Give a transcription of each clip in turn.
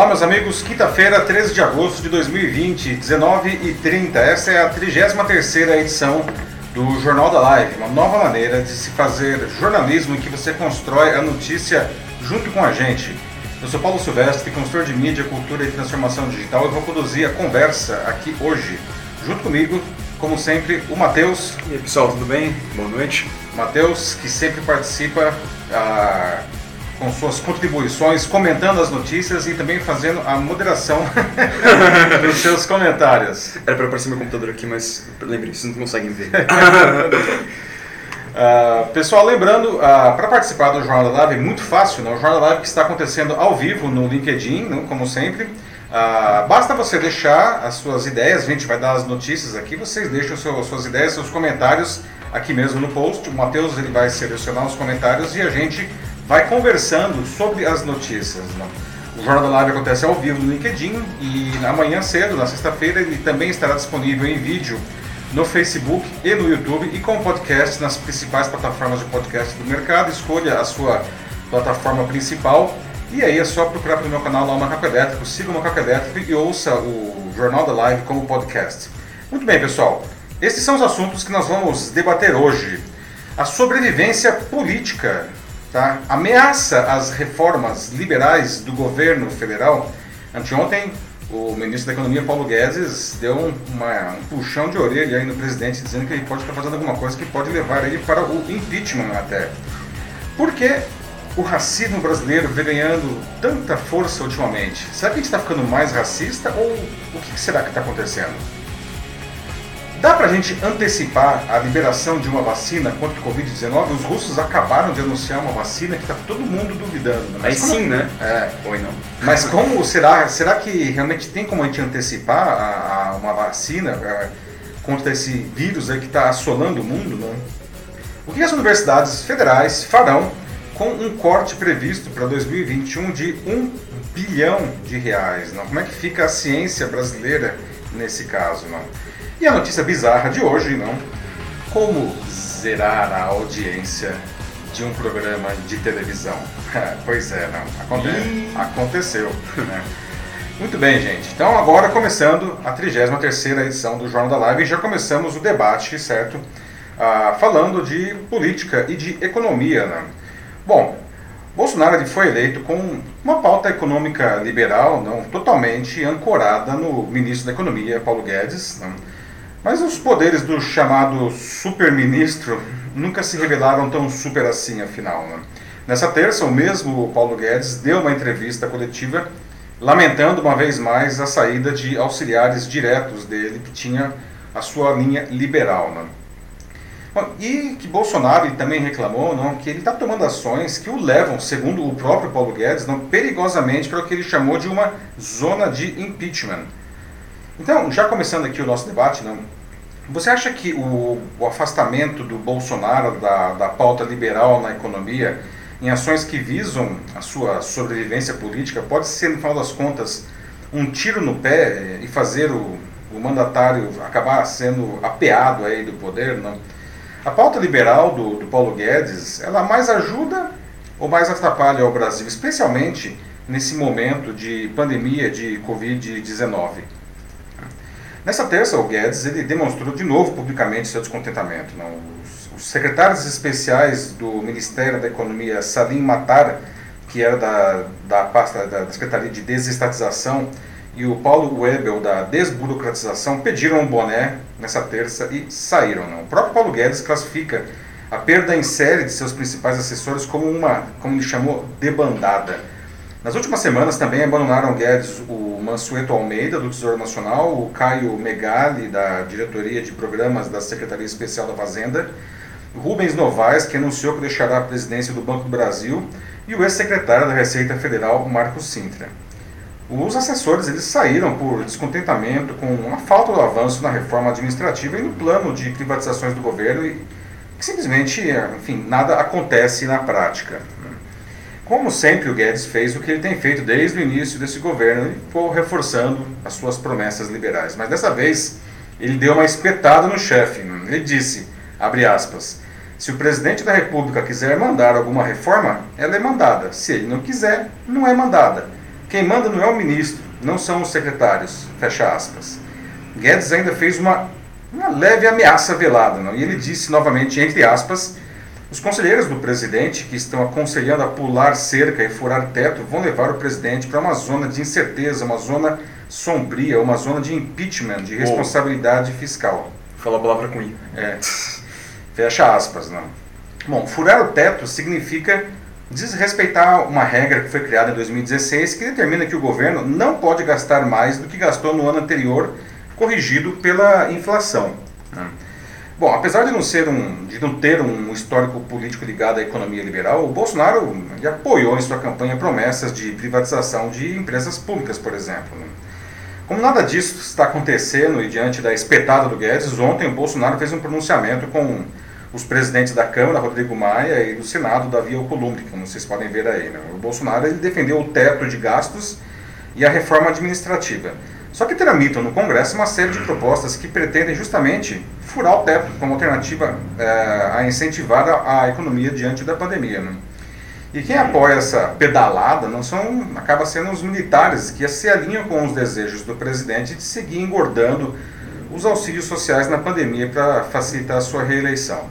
Olá, meus amigos. Quinta-feira, 13 de agosto de 2020, 19h30. Essa é a 33 edição do Jornal da Live, uma nova maneira de se fazer jornalismo em que você constrói a notícia junto com a gente. Eu sou Paulo Silvestre, consultor de mídia, cultura e transformação digital e vou conduzir a conversa aqui hoje. Junto comigo, como sempre, o Matheus. E aí, pessoal, tudo bem? Boa noite. Matheus, que sempre participa ah, com suas contribuições, comentando as notícias e também fazendo a moderação dos seus comentários. Era para aparecer meu computador aqui, mas lembrem, vocês não conseguem ver. Uh, pessoal, lembrando, uh, para participar do Jornal da Live é muito fácil, né? o Jornal da Live que está acontecendo ao vivo no LinkedIn, né? como sempre. Uh, basta você deixar as suas ideias, a gente vai dar as notícias aqui, vocês deixam seu, suas ideias, seus comentários aqui mesmo no post. O Matheus ele vai selecionar os comentários e a gente vai conversando sobre as notícias. Né? O Jornal da Live acontece ao vivo no LinkedIn e amanhã cedo, na sexta-feira, ele também estará disponível em vídeo no Facebook e no YouTube e com podcast nas principais plataformas de podcast do mercado. Escolha a sua plataforma principal e aí é só procurar pelo meu canal lá o Macaco Elétrico, siga o Macaco Elétrico e ouça o Jornal da Live como podcast. Muito bem, pessoal. Esses são os assuntos que nós vamos debater hoje. A sobrevivência política tá? ameaça as reformas liberais do governo federal. Anteontem, o ministro da Economia, Paulo Guedes, deu uma, um puxão de orelha aí no presidente, dizendo que ele pode estar fazendo alguma coisa que pode levar ele para o impeachment até. Por que o racismo brasileiro vem ganhando tanta força ultimamente? Será que a gente está ficando mais racista ou o que será que está acontecendo? Dá para a gente antecipar a liberação de uma vacina contra o Covid-19? Os russos acabaram de anunciar uma vacina que está todo mundo duvidando. Né? Mas sim, né? É. Ou não. Mas como será? Será que realmente tem como a gente antecipar a, a uma vacina a, é, contra esse vírus aí que está assolando o mundo? Né? O que as universidades federais farão com um corte previsto para 2021 de um bilhão de reais? Não? Como é que fica a ciência brasileira nesse caso? Não? E a notícia bizarra de hoje, não? Como zerar a audiência de um programa de televisão? pois é, não. Aconte aconteceu. Né? Muito bem, gente. Então agora começando a 33 edição do Jornal da Live, já começamos o debate, certo? Ah, falando de política e de economia. Né? Bom, Bolsonaro foi eleito com uma pauta econômica liberal, não totalmente ancorada no ministro da Economia, Paulo Guedes. Não? Mas os poderes do chamado super-ministro nunca se revelaram tão super assim, afinal. Né? Nessa terça, o mesmo Paulo Guedes deu uma entrevista coletiva lamentando uma vez mais a saída de auxiliares diretos dele, que tinha a sua linha liberal. Né? Bom, e que Bolsonaro também reclamou não, que ele está tomando ações que o levam, segundo o próprio Paulo Guedes, não, perigosamente para o que ele chamou de uma zona de impeachment. Então, já começando aqui o nosso debate, não, você acha que o, o afastamento do Bolsonaro da, da pauta liberal na economia, em ações que visam a sua sobrevivência política, pode ser, no final das contas, um tiro no pé eh, e fazer o, o mandatário acabar sendo apeado aí do poder? Não? A pauta liberal do, do Paulo Guedes, ela mais ajuda ou mais atrapalha o Brasil, especialmente nesse momento de pandemia de Covid-19? Nessa terça, o Guedes ele demonstrou de novo publicamente seu descontentamento. Não? Os, os secretários especiais do Ministério da Economia, Salim Matar, que era da, da pasta da, da Secretaria de Desestatização, e o Paulo Webel, da Desburocratização, pediram um boné nessa terça e saíram. Não? O próprio Paulo Guedes classifica a perda em série de seus principais assessores como uma, como ele chamou, debandada. Nas últimas semanas também abandonaram Guedes o Mansueto Almeida, do Tesouro Nacional, o Caio Megali, da Diretoria de Programas da Secretaria Especial da Fazenda, Rubens Novaes, que anunciou que deixará a presidência do Banco do Brasil, e o ex-secretário da Receita Federal, Marcos Sintra. Os assessores eles saíram por descontentamento com a falta do avanço na reforma administrativa e no plano de privatizações do governo e simplesmente, enfim, nada acontece na prática. Como sempre, o Guedes fez o que ele tem feito desde o início desse governo e foi reforçando as suas promessas liberais. Mas dessa vez, ele deu uma espetada no chefe. Ele disse, abre aspas, se o presidente da República quiser mandar alguma reforma, ela é mandada. Se ele não quiser, não é mandada. Quem manda não é o ministro, não são os secretários, fecha aspas. Guedes ainda fez uma, uma leve ameaça velada, não? e ele disse novamente, entre aspas, os conselheiros do presidente, que estão aconselhando a pular cerca e furar teto, vão levar o presidente para uma zona de incerteza, uma zona sombria, uma zona de impeachment, de responsabilidade oh. fiscal. Fala a palavra com I. É. Fecha aspas, não. Bom, furar o teto significa desrespeitar uma regra que foi criada em 2016 que determina que o governo não pode gastar mais do que gastou no ano anterior, corrigido pela inflação. Né? Bom, apesar de não, ser um, de não ter um histórico político ligado à economia liberal, o Bolsonaro apoiou em sua campanha promessas de privatização de empresas públicas, por exemplo. Né? Como nada disso está acontecendo e diante da espetada do Guedes, ontem o Bolsonaro fez um pronunciamento com os presidentes da Câmara, Rodrigo Maia, e do Senado, Davi Alcolumbre, como vocês podem ver aí. Né? O Bolsonaro ele defendeu o teto de gastos e a reforma administrativa. Só que tramitam no Congresso uma série de propostas que pretendem justamente furar o teto como alternativa é, a incentivar a, a, economia diante da pandemia. Né? E quem apoia essa pedalada não são, acaba sendo os militares que se alinham com os desejos do presidente de seguir engordando os auxílios sociais na pandemia para facilitar a sua reeleição.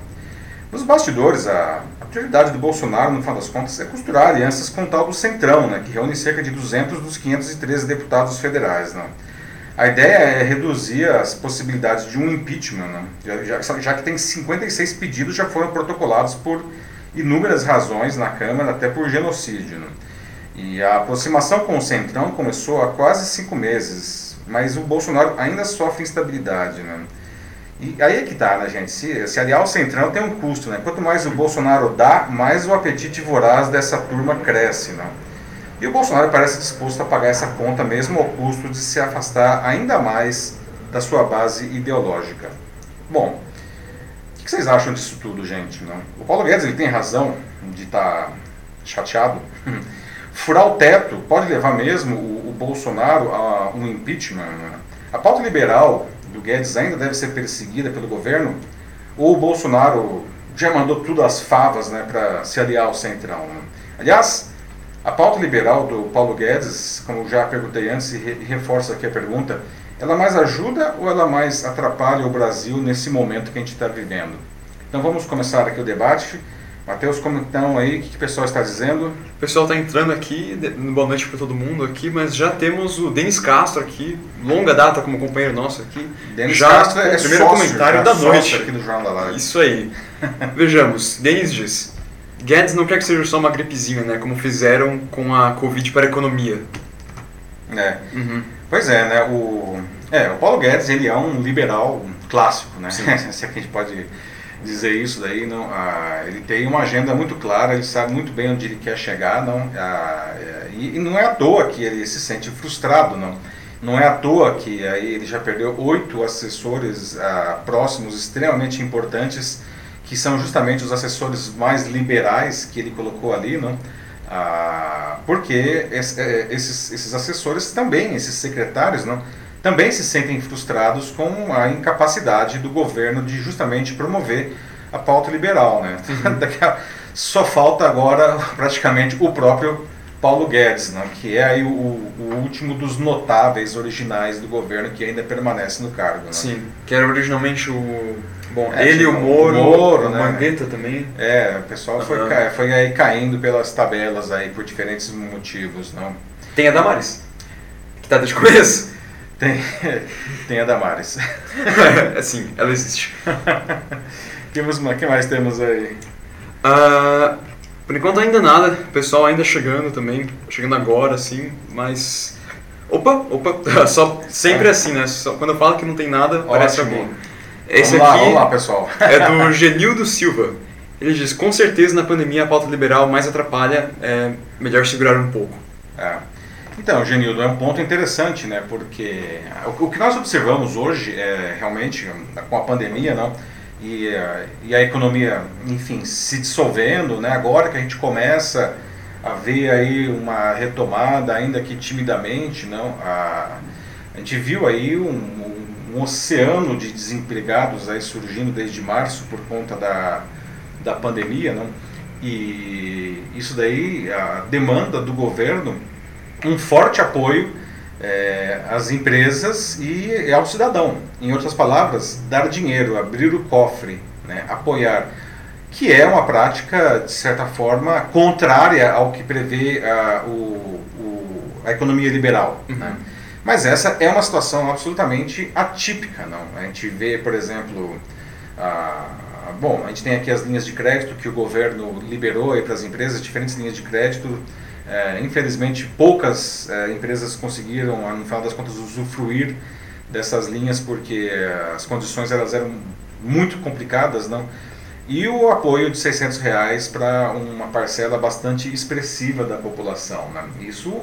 Nos bastidores, a, prioridade do Bolsonaro, no final das contas, é costurar alianças com o tal do Centrão, né, que reúne cerca de 200 dos 513 deputados federais. Né. A ideia é reduzir as possibilidades de um impeachment, né, já, já, que tem 56 pedidos já foram protocolados por inúmeras razões na Câmara, até por genocídio. Né. E a aproximação com o Centrão começou há quase cinco meses, mas o Bolsonaro ainda sofre instabilidade. Né. E aí é que tá, né, gente? Se, se aliar ao Centrão tem um custo, né? Quanto mais o Bolsonaro dá, mais o apetite voraz dessa turma cresce, né? E o Bolsonaro parece disposto a pagar essa conta mesmo ao custo de se afastar ainda mais da sua base ideológica. Bom, o que vocês acham disso tudo, gente? Não? O Paulo Guedes ele tem razão de estar tá chateado. Furar o teto pode levar mesmo o, o Bolsonaro a um impeachment. Né? A pauta liberal do Guedes ainda deve ser perseguida pelo governo? Ou o Bolsonaro já mandou tudo às favas né, para se aliar ao Centrão? Né? Aliás, a pauta liberal do Paulo Guedes, como já perguntei antes e, re reforço aqui a pergunta, ela mais ajuda ou ela mais atrapalha o Brasil nesse momento que a gente está vivendo? Então vamos começar aqui o debate. Matheus, como estão aí? O que, que o pessoal está dizendo? O pessoal está entrando aqui, boa noite para todo mundo aqui, mas já temos o Denis Castro aqui, longa data como companheiro nosso aqui. Denis já Castro é primeiro sócio, comentário da noite aqui do Jornal da Live. Isso aí. Vejamos, Denis diz: Guedes não quer que seja só uma gripezinha, né? Como fizeram com a Covid para a economia. É. Uhum. Pois é, né? O, é, o Paulo Guedes ele é um liberal clássico, né? Se é que a gente pode dizer isso daí, não, ah, ele tem uma agenda muito clara, ele sabe muito bem onde ele quer chegar, não, ah, e, e, não é à toa que ele se sente frustrado, não. Não é à toa que aí ele já perdeu oito assessores ah, próximos extremamente importantes, que são justamente os assessores mais liberais que ele colocou ali, não. Ah, porque é, esses, esses assessores também, esses secretários, não também se sentem frustrados com a incapacidade do governo de justamente promover a pauta liberal. Né? Uhum. Só falta agora praticamente o próprio Paulo Guedes, né? que é aí o, o, último dos notáveis originais do governo que ainda permanece no cargo. Né? Sim, que era originalmente o. Bom, é, ele, o Moro, o, Moro, o né? Mandetta também. É, o pessoal uhum. foi, foi aí caindo pelas tabelas aí por diferentes motivos. Não? Tem a Damares, que está desde o começo. Tem, tem a Damares. Sim, ela existe. que, que mais temos aí? Uh, por enquanto ainda nada, o pessoal ainda chegando também, chegando agora, assim, mas... Opa, opa, só, sempre é. assim, né? Só, quando eu falo que não tem nada, Ótimo. parece alguém. Esse vamos aqui lá, vamos lá, pessoal. é do Genildo Silva. Ele diz, com certeza na pandemia a pauta liberal mais atrapalha, é melhor segurar um pouco. É. Então, Genildo, é um ponto interessante, né? Porque o, que nós observamos hoje é realmente com a pandemia, não? E, e a economia, enfim, se dissolvendo, né? Agora que a gente começa a ver aí uma retomada, ainda que timidamente, não? A, a gente viu aí um, um, um oceano de desempregados aí surgindo desde março por conta da, da pandemia, não? E isso daí, a demanda do governo um forte apoio é, às empresas e ao cidadão. Em outras palavras, dar dinheiro, abrir o cofre, né, apoiar, que é uma prática, de certa forma, contrária ao que prevê a, o, o, a economia liberal. Uhum. Né? Mas essa é uma situação absolutamente atípica. Não? A gente vê, por exemplo, a, bom, a gente tem aqui as linhas de crédito que o governo liberou para as empresas, diferentes linhas de crédito. É, infelizmente, poucas é, empresas conseguiram, no final das contas, usufruir dessas linhas porque é, as condições elas eram muito complicadas, não? E o apoio de 600 reais para uma parcela bastante expressiva da população. Né? Isso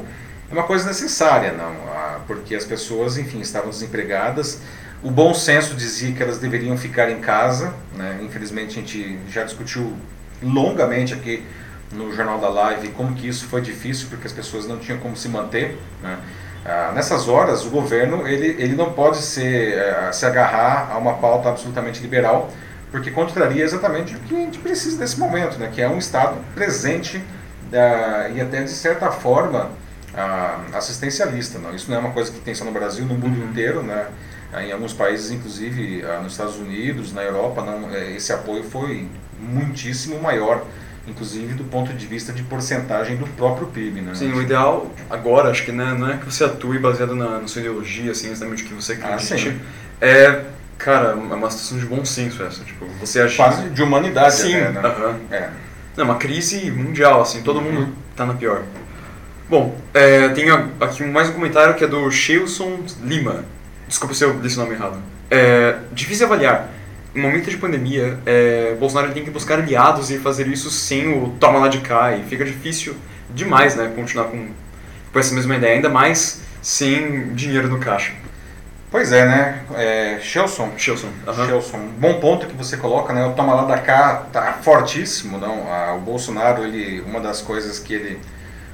é uma coisa necessária, não? Ah, porque as pessoas, enfim, estavam desempregadas. O bom senso dizia que elas deveriam ficar em casa. Né? Infelizmente, a gente já discutiu longamente aqui no Jornal da Live como que isso foi difícil, porque as pessoas não tinham como se manter. Né? Ah, nessas horas, o governo ele, ele não pode ser, uh, se agarrar a uma pauta absolutamente liberal, porque contraria exatamente o que a gente precisa nesse momento, né? que é um Estado presente uh, e até de certa forma assistencialista. Não? Isso não é uma coisa que tem só no Brasil, no mundo uhum. inteiro. Né? Em alguns países, inclusive nos Estados Unidos, na Europa, não, eh, esse apoio foi muitíssimo maior inclusive do ponto de vista de porcentagem do próprio PIB. Né? Sim, o ideal agora, acho que né, não é que você atue baseado na, na sua ideologia, assim, exatamente o que você ah, acredite. Ah, é, cara, é uma situação de bom senso essa. Tipo, você agir... Quase de humanidade sim, até, né? Uh -huh. é. Não, uma crise mundial, assim, todo uhum. mundo tá na pior. Bom, é, tem aqui mais um comentário que é do Shilson Lima. Desculpa se eu disse o nome errado. É, difícil avaliar em momento de pandemia, é, Bolsonaro tem que buscar aliados e fazer isso sem o toma lá de cá. E fica difícil demais, né? Continuar com, com essa mesma ideia, ainda mais sem dinheiro no caixa. Pois é, né? É, Shelson. Shelson. Shelson. Bom ponto que você coloca, né? O toma lá da cá tá fortíssimo, não? O Bolsonaro, ele, uma das coisas que ele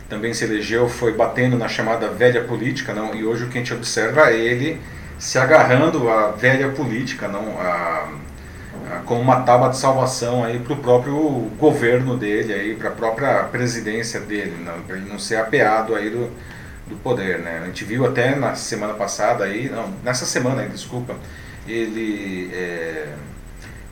também se elegeu foi batendo na chamada velha política, não? E hoje o que a gente observa é ele se agarrando à velha política, não? A, como uma tábua de salvação aí para o próprio governo dele, aí para a própria presidência dele, para ele não ser apeado aí do, do poder, né? A gente viu até na semana passada aí, não, nessa semana aí, desculpa, ele é,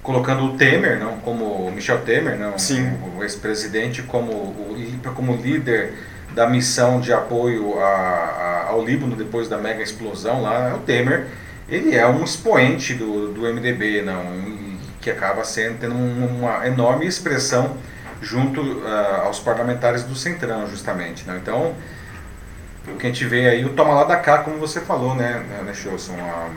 colocando o Temer, não, como Michel Temer, não, Sim. o, ex-presidente como o, como líder da missão de apoio a, a, ao Líbano depois da mega explosão lá, o Temer, ele é um expoente do, do MDB, não, que acaba sendo tendo uma enorme expressão junto uh, aos parlamentares do Centrão, justamente. Né? Então, o que a gente vê aí, o toma lá da cá, como você falou, né, né Chilson? A,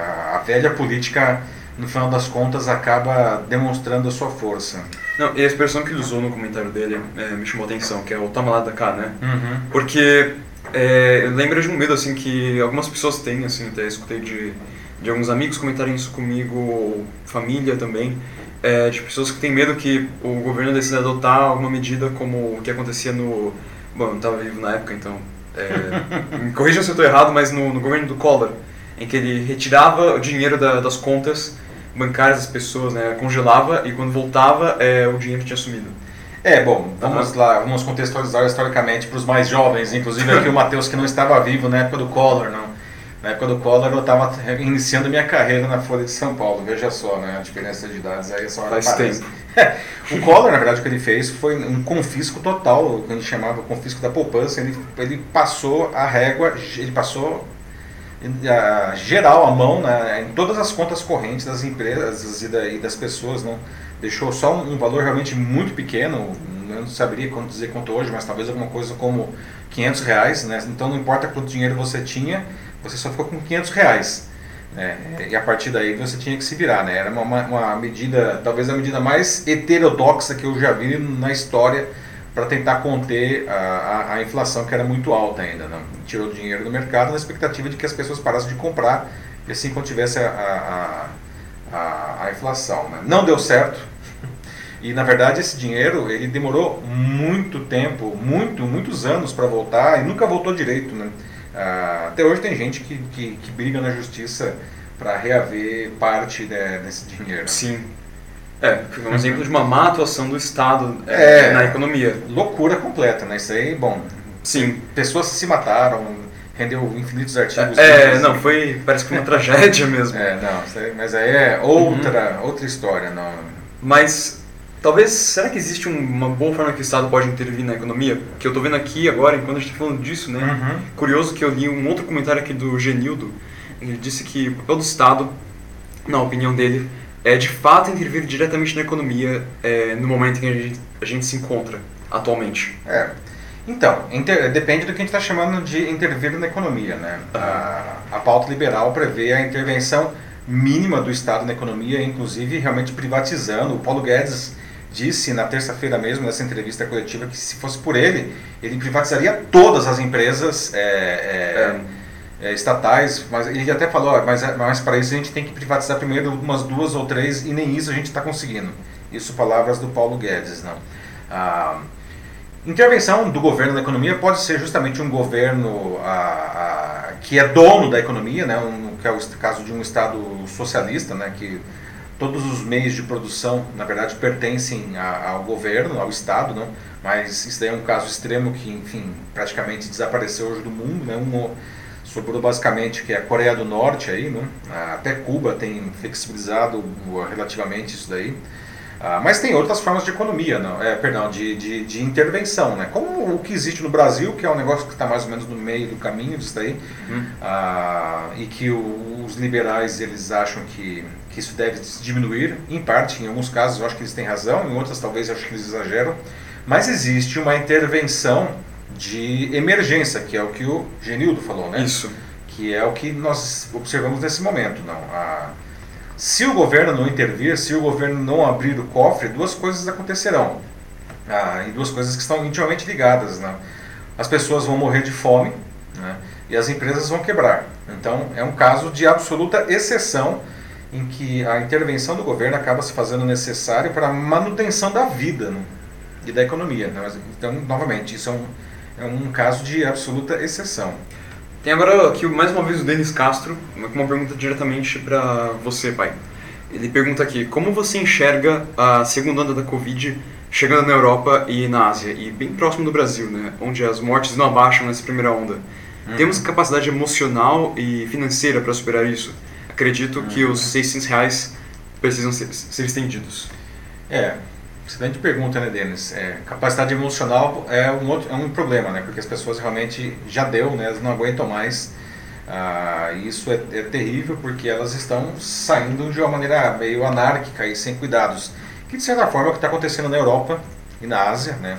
a, a, velha política, no final das contas, acaba demonstrando a sua força. Não, e a expressão que ele usou no comentário dele é, me chamou a atenção, que é o toma lá da cá, né? Uhum. Porque é, lembra de um medo, assim, que algumas pessoas têm, assim, até escutei de de alguns amigos comentarem isso comigo, família também, é, de pessoas que têm medo que o governo decida adotar alguma medida como o que acontecia no... Bom, eu não estava vivo na época, então... É, me corrija se eu estou errado, mas no, no, governo do Collor, em que ele retirava o dinheiro da, das contas bancárias das pessoas, né, congelava e quando voltava é, o dinheiro tinha sumido. É, bom, vamos uhum. lá, vamos contextualizar historicamente para os mais jovens, inclusive aqui o Matheus que não estava vivo na época do Collor, não. Na época do Collor eu estava iniciando minha carreira na Folha de São Paulo, veja só, né, a diferença de idades aí só Faz tempo. o Collor, na verdade, o que ele fez foi um confisco total, o que a gente chamava confisco da poupança, ele, ele passou a régua, ele passou a, geral a mão né, em todas as contas correntes das empresas e, da, e das pessoas, não deixou só um, um, valor realmente muito pequeno, eu não saberia dizer quanto hoje, mas talvez alguma coisa como 500 reais, né? então não importa quanto dinheiro você tinha, você só ficou com 500 reais. Né? E a partir daí você tinha que se virar. Né? Era uma, uma medida, talvez a medida mais heterodoxa que eu já vi na história para tentar conter a, a, a, inflação que era muito alta ainda. Né? Tirou dinheiro do mercado na expectativa de que as pessoas parassem de comprar e assim contivesse a, a, a inflação. Né? Não deu certo. E na verdade esse dinheiro ele demorou muito tempo, muito, muitos anos para voltar e nunca voltou direito. Né? Ah, até hoje tem gente que, que, que briga na justiça para reaver parte de, desse dinheiro. Sim. É, um exemplo de uma má atuação do Estado é, é, na economia. Loucura completa, né? Isso aí, bom, Sim. Pessoas se mataram, rendeu infinitos artigos. É, é não, foi. Parece que foi uma tragédia mesmo. É, não, mas aí é outra, uhum. outra história, não. Mas talvez, será que existe uma boa forma que o Estado pode intervir na economia? Que eu estou vendo aqui agora, enquanto a gente está falando disso, né? Uhum. Curioso que eu li um outro comentário aqui do Genildo, ele disse que o papel do Estado, na opinião dele, é de fato intervir diretamente na economia é, no momento em que a gente, a gente se encontra atualmente. É. Então, inter, depende do que a gente está chamando de intervir na economia. Né? Uhum. A, a pauta liberal prevê a intervenção mínima do Estado na economia, inclusive realmente privatizando. O Paulo Guedes disse na terça-feira mesmo, nessa entrevista coletiva, que se fosse por ele, ele privatizaria todas as empresas é, é, é. estatais, mas ele até falou, mas, mas para isso a gente tem que privatizar primeiro umas duas ou três, e nem isso a gente está conseguindo. Isso palavras do Paulo Guedes. Não. Ah, Intervenção do governo na economia pode ser justamente um governo a, a, que é dono da economia, né, um, que é o caso de um Estado socialista, né, que todos os meios de produção, na verdade, pertencem a, ao governo, ao Estado, não? mas isso daí é um caso extremo que, enfim, praticamente desapareceu hoje do mundo. Né? Um, sobrou basicamente que é a Coreia do Norte, aí, não? até Cuba tem flexibilizado relativamente isso daí. Ah, mas tem outras formas de economia, não, é, perdão, de, de, de, intervenção, né? Como o que existe no Brasil, que é um negócio que está mais ou menos no meio do caminho disso daí, hum. ah, e que o, os liberais eles acham que, que isso deve diminuir, em parte, em alguns casos eu acho que eles têm razão, em outras talvez eu acho que eles exageram, mas existe uma intervenção de emergência, que é o que o Genildo falou, né? Isso. Que é o que nós observamos nesse momento, não. A, se o governo não intervir, se o governo não abrir o cofre, duas coisas acontecerão. Ah, e duas coisas que estão intimamente ligadas. Né? As pessoas vão morrer de fome né? e as empresas vão quebrar. Então, é um caso de absoluta exceção em que a intervenção do governo acaba se fazendo necessária para a manutenção da vida né? e da economia. Né? Então, novamente, isso é um, é um caso de absoluta exceção. Tem agora aqui mais uma vez o Denis Castro, com uma pergunta diretamente para você, pai. Ele pergunta aqui: como você enxerga a segunda onda da Covid chegando na Europa e na Ásia, e bem próximo do Brasil, né, onde as mortes não abaixam nessa primeira onda? Uhum. Temos capacidade emocional e financeira para superar isso? Acredito que os 600 reais precisam ser, ser estendidos. É, Excelente pergunta, né, Denis? É, capacidade emocional é um, outro, é um problema, né? Porque as pessoas realmente já deu, né? Elas não aguentam mais. Ah, isso é, é, terrível porque elas estão saindo de uma maneira meio anárquica e sem cuidados. Que de certa forma é o que está acontecendo na Europa e na Ásia, né?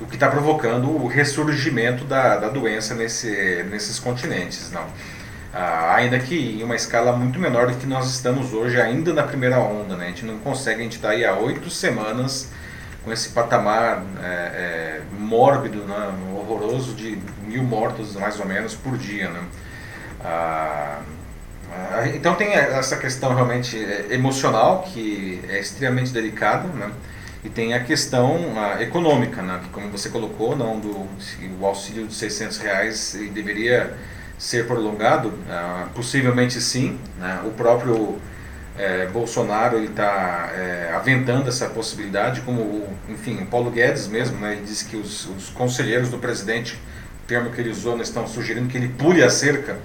O que está provocando o ressurgimento da, da doença nesse, nesses continentes, não? Ah, ainda que em uma escala muito menor do que nós estamos hoje, ainda na primeira onda. Né? A gente não consegue, a gente está aí há oito semanas com esse patamar é, é, mórbido, né? horroroso de mil mortos mais ou menos por dia. Né? Ah, ah então tem essa questão realmente é, emocional que é extremamente delicada, né? e tem a questão a, econômica, né? que como você colocou, não do o auxílio de 600 reais deveria ser prolongado? Uh, possivelmente sim. Né? O próprio é, Bolsonaro está é, aventando essa possibilidade, como, enfim, Paulo Guedes mesmo, né? ele disse que os, os conselheiros do presidente, o termo que ele usou, né, estão sugerindo que ele pule a cerca.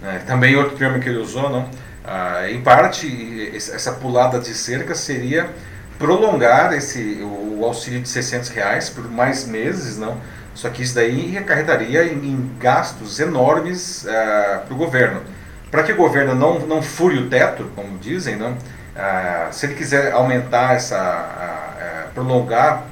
Né? Também outro termo que ele usou, não? Ah, em parte, essa pulada de cerca seria prolongar esse, o, o auxílio de 600 reais por mais meses, não? Só que isso daí acarretaria em, gastos enormes uh, eh, para o governo. Para que o governo não, não fure o teto, como dizem, não, uh, se ele quiser aumentar essa, uh, prolongar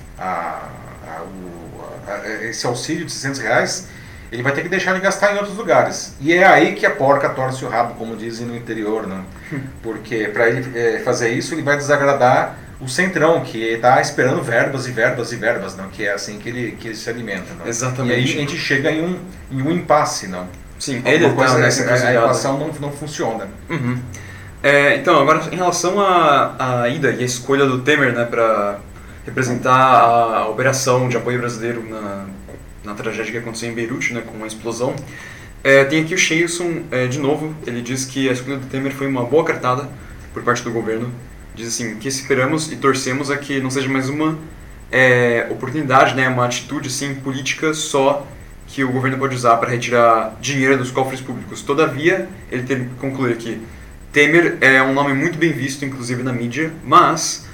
o, esse auxílio de 600 reais, ele vai ter que deixar de gastar em outros lugares. E é aí que a porca torce o rabo, como dizem no interior, não? Porque para ele fazer isso, ele vai desagradar o Centrão, que está esperando verbas e verbas e verbas, não? que é assim que ele, que ele se alimenta. Não? Exatamente. E aí a gente chega em um, em um impasse. Não? Sim, ele coisa, tá nessa a, a equação não, não funciona. Uhum. É, então, agora em relação à, à ida e a escolha do Temer né, para representar a operação de apoio brasileiro na, na tragédia que aconteceu em Beirute, né, com a explosão, é, tem aqui o Sheilson, é, de novo, ele diz que a escolha do Temer foi uma boa cartada por parte do governo diz assim, que esperamos e torcemos a que não seja mais uma é, oportunidade, né, uma atitude assim, política só que o governo pode usar para retirar dinheiro dos cofres públicos. Todavia, ele tem que concluir aqui. Temer é um nome muito bem visto, inclusive na mídia, mas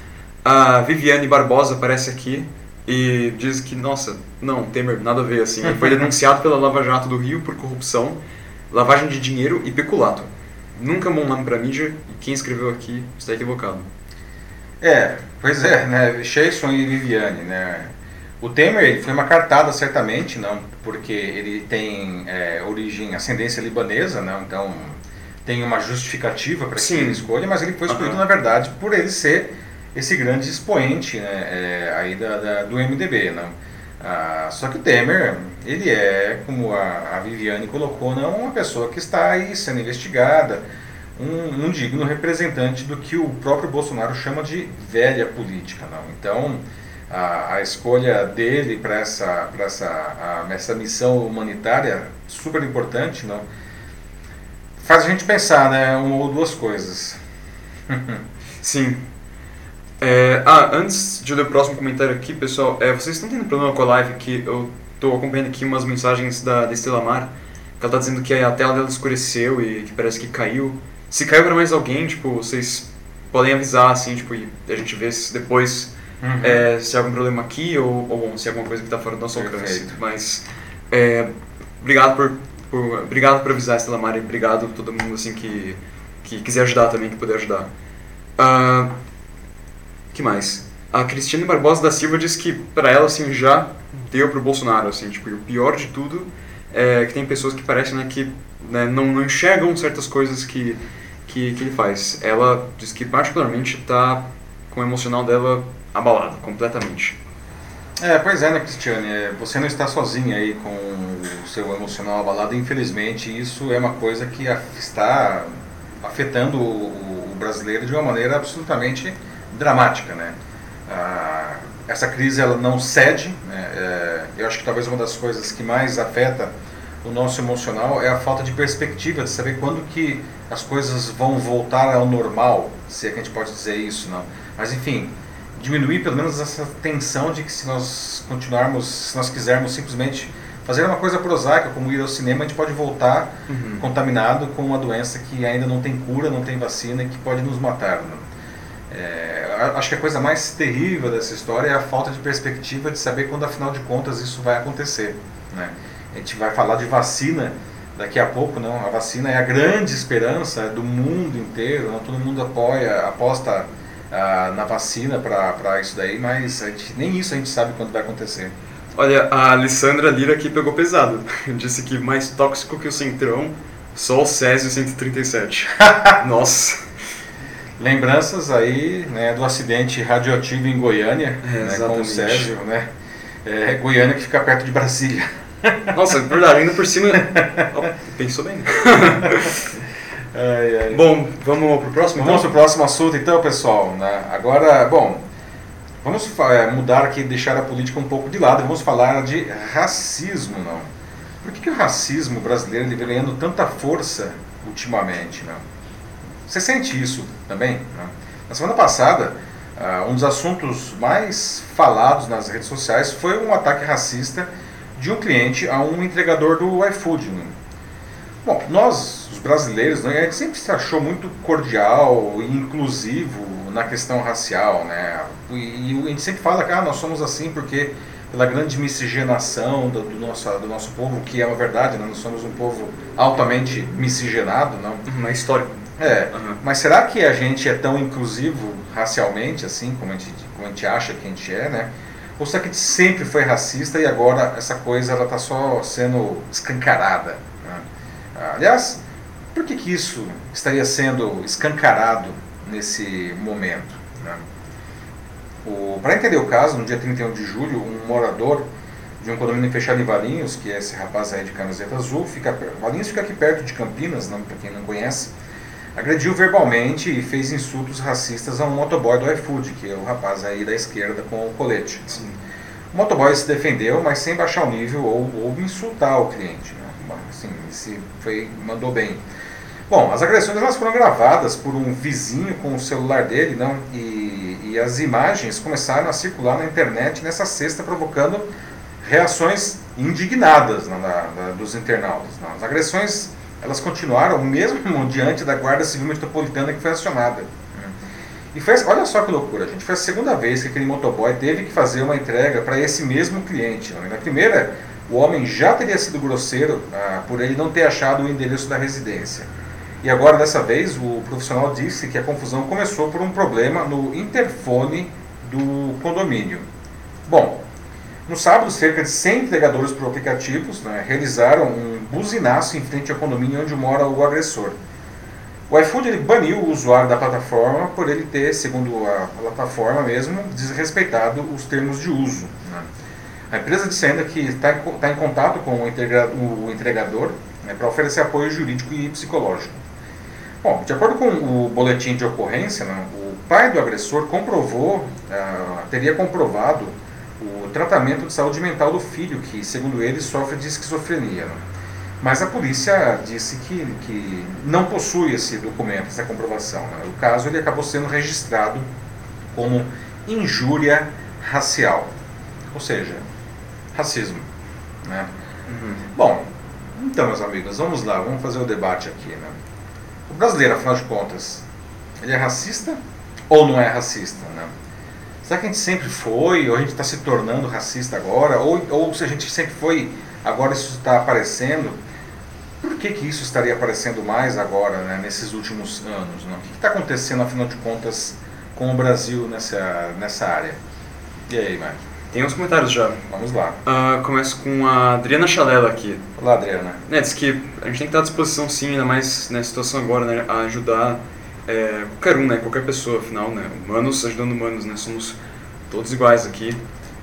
a Viviane Barbosa aparece aqui e diz que, nossa, não, Temer, nada a ver, assim. Ele foi denunciado pela Lava Jato do Rio por corrupção, lavagem de dinheiro e peculato. Nunca um bom nome para mídia e quem escreveu aqui está equivocado. É, pois é, né? Cheison e Viviane, né? O Temer foi uma cartada, certamente, não, porque ele tem é, origem, ascendência libanesa, não, então tem uma justificativa para que ele escolha, mas ele foi escolhido, uhum. na verdade, por ele ser esse grande expoente né, é, aí da, da, do MDB. Não? Ah, só que o Temer, ele é, como a, a, Viviane colocou, não uma pessoa que está aí sendo investigada, um, um digno representante do que o próprio Bolsonaro chama de velha política. Não? Então, a, a escolha dele para essa, essa, essa missão humanitária super importante, não? faz a gente pensar né, uma ou duas coisas. Sim. É, ah, antes de ler o próximo comentário aqui, pessoal, é, vocês estão tendo problema com a live que eu estou acompanhando aqui umas mensagens da, da Estela Mar, que ela está dizendo que a tela dela escureceu e que parece que caiu. Se caiu para mais alguém, tipo, vocês podem avisar, assim, tipo, e a gente vê se depois uhum. é, se há algum problema aqui ou, ou bom, se há alguma coisa que está fora do nosso alcance. Mas, é, obrigado por, por, obrigado por avisar, Estela Mari, obrigado a todo mundo, assim, que, que quiser ajudar também, que puder ajudar. Uh, que mais? A Cristiane Barbosa da Silva disse que para ela, assim, já deu pro Bolsonaro, assim, tipo, e o pior de tudo é que tem pessoas que parecem, né, que né, não, não enxergam certas coisas que, que, que ele faz. Ela diz que particularmente está com o emocional dela abalado completamente. É, pois é, né, Cristiane? É, você não está sozinha aí com o seu emocional abalado. Infelizmente, isso é uma coisa que está afetando o brasileiro de uma maneira absolutamente dramática, né? Ah, essa crise ela não cede. Né? É, eu acho que talvez uma das coisas que mais afeta o nosso emocional é a falta de perspectiva de saber quando que as coisas vão voltar ao normal, se é que a gente pode dizer isso, não. Mas enfim, diminuir pelo menos essa tensão de que se nós continuarmos, se nós quisermos simplesmente fazer uma coisa prosaica, como ir ao cinema, a gente pode voltar uhum. contaminado com uma doença que ainda não tem cura, não tem vacina e que pode nos matar. Né? É, acho que a coisa mais terrível dessa história é a falta de perspectiva de saber quando, afinal de contas, isso vai acontecer. Né? A gente vai falar de vacina daqui a pouco, não? A vacina é a grande esperança do mundo inteiro, não? todo mundo apoia, aposta ah, na vacina para isso daí, mas gente, nem isso a gente sabe quando vai acontecer. Olha, a Alessandra Lira aqui pegou pesado. Disse que mais tóxico que o Centrão, só o Césio 137. Nossa. Lembranças aí né, do acidente radioativo em Goiânia, é, né, com o Césio, né? É, Goiânia que fica perto de Brasília. Nossa, é verdade, ainda por cima. Oh, pensou bem. ai, ai. Bom, vamos pro próximo? Vamos então? pro próximo assunto então, pessoal. Né? Agora, bom, vamos é, mudar aqui, deixar a política um pouco de lado e vamos falar de racismo, não? Por que, que o racismo brasileiro vem ganhando tanta força ultimamente, não? Você sente isso também? Não? Na semana passada, uh, um dos assuntos mais falados nas redes sociais foi um ataque racista de um cliente a um entregador do iFood. Né? Bom, nós, os brasileiros, né, a gente sempre se achou muito cordial e inclusivo na questão racial, né? E, e a gente sempre fala que ah, nós somos assim porque pela grande miscigenação do, do, nosso, do nosso povo, que é uma verdade, né? nós somos um povo altamente miscigenado, não? Uma história. É, uhum. mas será que a gente é tão inclusivo racialmente, assim, como a gente, como a gente acha que a gente é, né? Ou será que a gente sempre foi racista e agora essa coisa ela está só sendo escancarada? Né? Aliás, por que, que isso estaria sendo escancarado nesse momento? Né? Para entender o caso, no dia 31 de julho, um morador de um condomínio fechado em Valinhos, que é esse rapaz aí de camiseta azul, fica, Valinhos fica aqui perto de Campinas, para quem não conhece, agrediu verbalmente e fez insultos racistas a um motoboy do iFood, que é o rapaz aí da esquerda com o colete. Sim. O motoboy se defendeu, mas sem baixar o nível ou, ou insultar o cliente. Né? Assim, se foi, mandou bem. Bom, as agressões elas foram gravadas por um vizinho com o celular dele, não? E, e as imagens começaram a circular na internet nessa sexta, provocando reações indignadas na, na, dos internautas. Não. As agressões elas continuaram mesmo diante da Guarda Civil Metropolitana que foi acionada. E foi, olha só que loucura, gente. Foi a segunda vez que aquele motoboy teve que fazer uma entrega para esse mesmo cliente. Na primeira, o homem já teria sido grosseiro ah, por ele não ter achado o endereço da residência. E agora, dessa vez, o profissional disse que a confusão começou por um problema no interfone do condomínio. Bom, no sábado, cerca de 100 entregadores por aplicativos né, realizaram um buzinaço em frente ao condomínio onde mora o agressor. O iFood ele baniu o usuário da plataforma por ele ter, segundo a plataforma mesmo, desrespeitado os termos de uso. Né. A empresa disse ainda que está tá em contato com o, o entregador né, para oferecer apoio jurídico e psicológico. Bom, de acordo com o boletim de ocorrência, né, o pai do agressor comprovou, uh, teria comprovado o tratamento de saúde mental do filho, que, segundo ele, sofre de esquizofrenia. Né. Mas a polícia disse que, que não possui esse documento, essa comprovação. Né. O caso ele acabou sendo registrado como injúria racial. Ou seja, racismo. Né? Uhum. Bom, então, meus amigos, vamos lá, vamos fazer o debate aqui. Né? O brasileiro, afinal de contas, ele é racista ou não é racista? Né? Será que a gente sempre foi, ou a gente está se tornando racista agora, ou, ou se a gente sempre foi, agora isso está aparecendo? Por que, que isso estaria aparecendo mais agora, né, nesses últimos anos? Né? O que está acontecendo, afinal de contas, com o Brasil nessa, nessa área? E aí, Mike? Tem uns comentários já. Vamos lá. Uh, começo com a Adriana Chalela aqui. Olá, Adriana. Né, diz que a gente tem que estar à disposição sim, ainda mais nessa situação agora, né, a ajudar é, qualquer um, né, qualquer pessoa, afinal, né, humanos ajudando humanos, né, somos todos iguais aqui.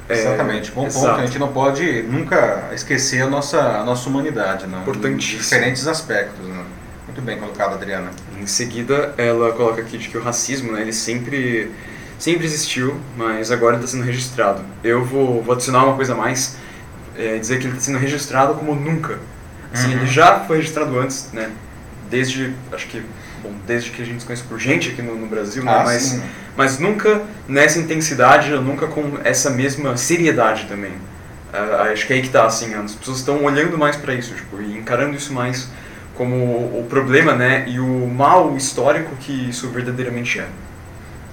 É, Exatamente, bom ponto. A gente não pode nunca esquecer a nossa, a nossa humanidade, não? Importantíssimo. Em diferentes aspectos, né? Muito bem colocado, Adriana. Em seguida, ela coloca aqui de que o racismo, né, ele sempre sempre existiu, mas agora está sendo registrado. Eu vou, vou adicionar uma coisa a mais, é, dizer que ele está sendo registrado como nunca. Assim, uhum. Ele já foi registrado antes, né? Desde, acho que, bom, desde que a gente se conhece por gente aqui no, no Brasil, né? ah, mas, mas nunca nessa intensidade, nunca com essa mesma seriedade também. Uh, acho que é aí que está, assim, as pessoas estão olhando mais para isso, tipo, e encarando isso mais como o problema, né? E o mal histórico que isso verdadeiramente é.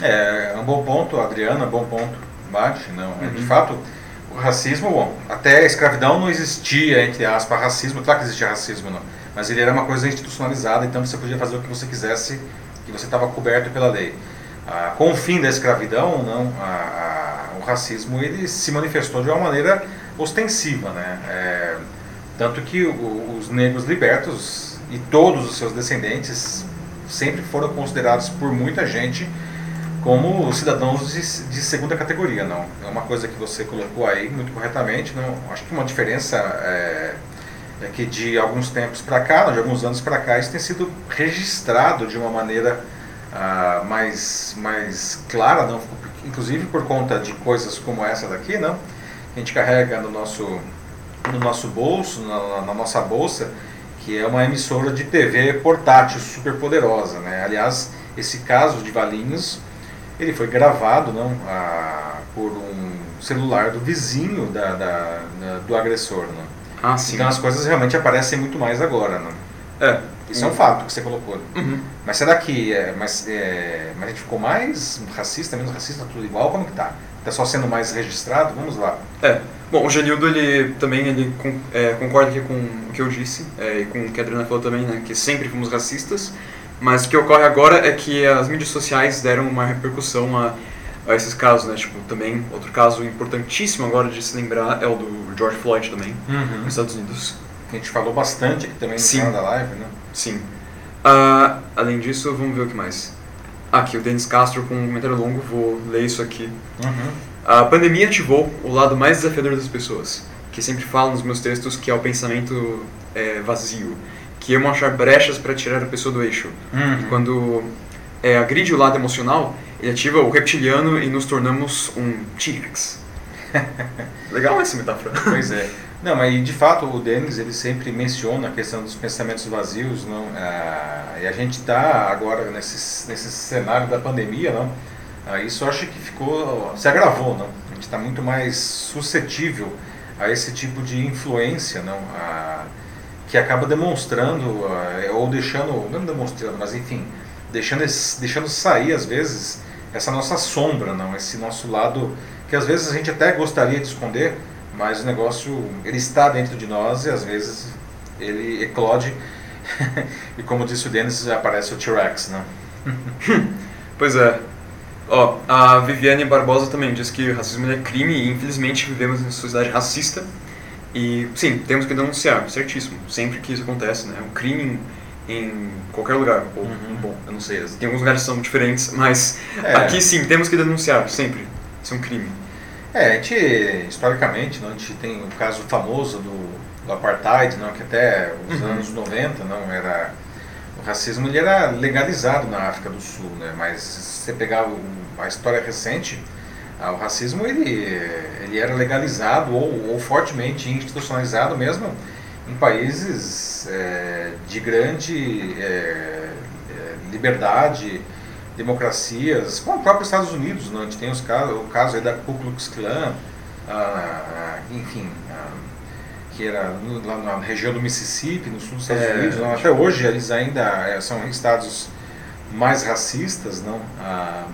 É, é um bom ponto, Adriana, bom ponto. Bate, não. Uhum. De fato, o racismo, bom, até a escravidão não existia, entre aspas, racismo. Claro que existia racismo, não. Mas ele era uma coisa institucionalizada, então você podia fazer o que você quisesse, que você estava coberto pela lei. Ah, com o fim da escravidão, não, a, a, o racismo ele se manifestou de uma maneira ostensiva, né? É, tanto que o, os negros libertos e todos os seus descendentes sempre foram considerados por muita gente como cidadãos de, de, segunda categoria, não. É uma coisa que você colocou aí muito corretamente. Não, acho que uma diferença é, é que de alguns tempos para cá, de alguns anos para cá, isso tem sido registrado de uma maneira ah, mais, mais clara, não. Inclusive por conta de coisas como essa daqui, não. Que a gente carrega no nosso no nosso bolso, na, na nossa bolsa, que é uma emissora de TV portátil super poderosa, né? Aliás, esse caso de Valinhos ele foi gravado não, a, por um celular do vizinho da, da, da do agressor. Não? Ah, sim. Então as coisas realmente aparecem muito mais agora. Não? É. Isso é um fato que você colocou. Uhum. Mas será que é, mas, é, mas a gente ficou mais racista, menos racista, tudo igual? Como que tá? Está só sendo mais registrado? Vamos lá. É. Bom, o Genildo ele também ele é, concorda aqui com o que eu disse é, e com o que a Adriana falou também, né, que sempre fomos racistas. Mas o que ocorre agora é que as mídias sociais deram uma repercussão a, a esses casos, né? Tipo, também, outro caso importantíssimo agora de se lembrar é o do George Floyd também, uhum. nos Estados Unidos. A gente falou bastante aqui também no Sim. da live, né? Sim. Uh, além disso, vamos ver o que mais. Aqui, o Denis Castro com um comentário longo, vou ler isso aqui. Uhum. A pandemia ativou o lado mais desafiador das pessoas, que sempre falo nos meus textos que é o pensamento é, vazio que iam achar brechas para tirar a pessoa do eixo. Uhum. E quando é, agride o lado emocional, ele ativa o reptiliano e nos tornamos um T-Rex. Legal essa metáfora. Pois é. Não, mas de fato o Denis ele sempre menciona a questão dos pensamentos vazios, não? Ah, e a gente está agora nesse, nesse cenário da pandemia, não? Ah, isso acho que ficou, se agravou, não? A gente está muito mais suscetível a esse tipo de influência, não, a, que acaba demonstrando a, ou deixando, não demonstrando, mas enfim, deixando, deixando sair às vezes essa nossa sombra, não, esse nosso lado que às vezes a gente até gostaria de esconder, mas o negócio ele está dentro de nós e às vezes ele eclode e como disse o Dennis aparece o T-Rex, né? pois é. Ó, a Viviane Barbosa também diz que racismo é crime e infelizmente vivemos em uma sociedade racista. E sim, temos que denunciar, certíssimo. Sempre que isso acontece, né? É um crime em qualquer lugar. Ou, uhum. Bom, eu não sei, tem alguns lugares que são diferentes, mas é. aqui sim, temos que denunciar, sempre. Isso é um crime. É, a gente, historicamente, não, a gente tem o caso famoso do, do apartheid, não, que até os uhum. anos 90 não era o racismo ele era legalizado na África do Sul, né? Mas se você pegar a história recente, ah, o racismo ele, ele era legalizado ou, ou fortemente institucionalizado mesmo em países é, de grande é, liberdade, democracias, como o próprio Estados Unidos, né? a gente tem os casos, o caso da Ku Klux Klan, ah, enfim, ah, que era no, lá na região do Mississippi, no sul dos Estados é, Unidos. Não, até hoje eles ainda é, são estados mais racistas, não? Ah,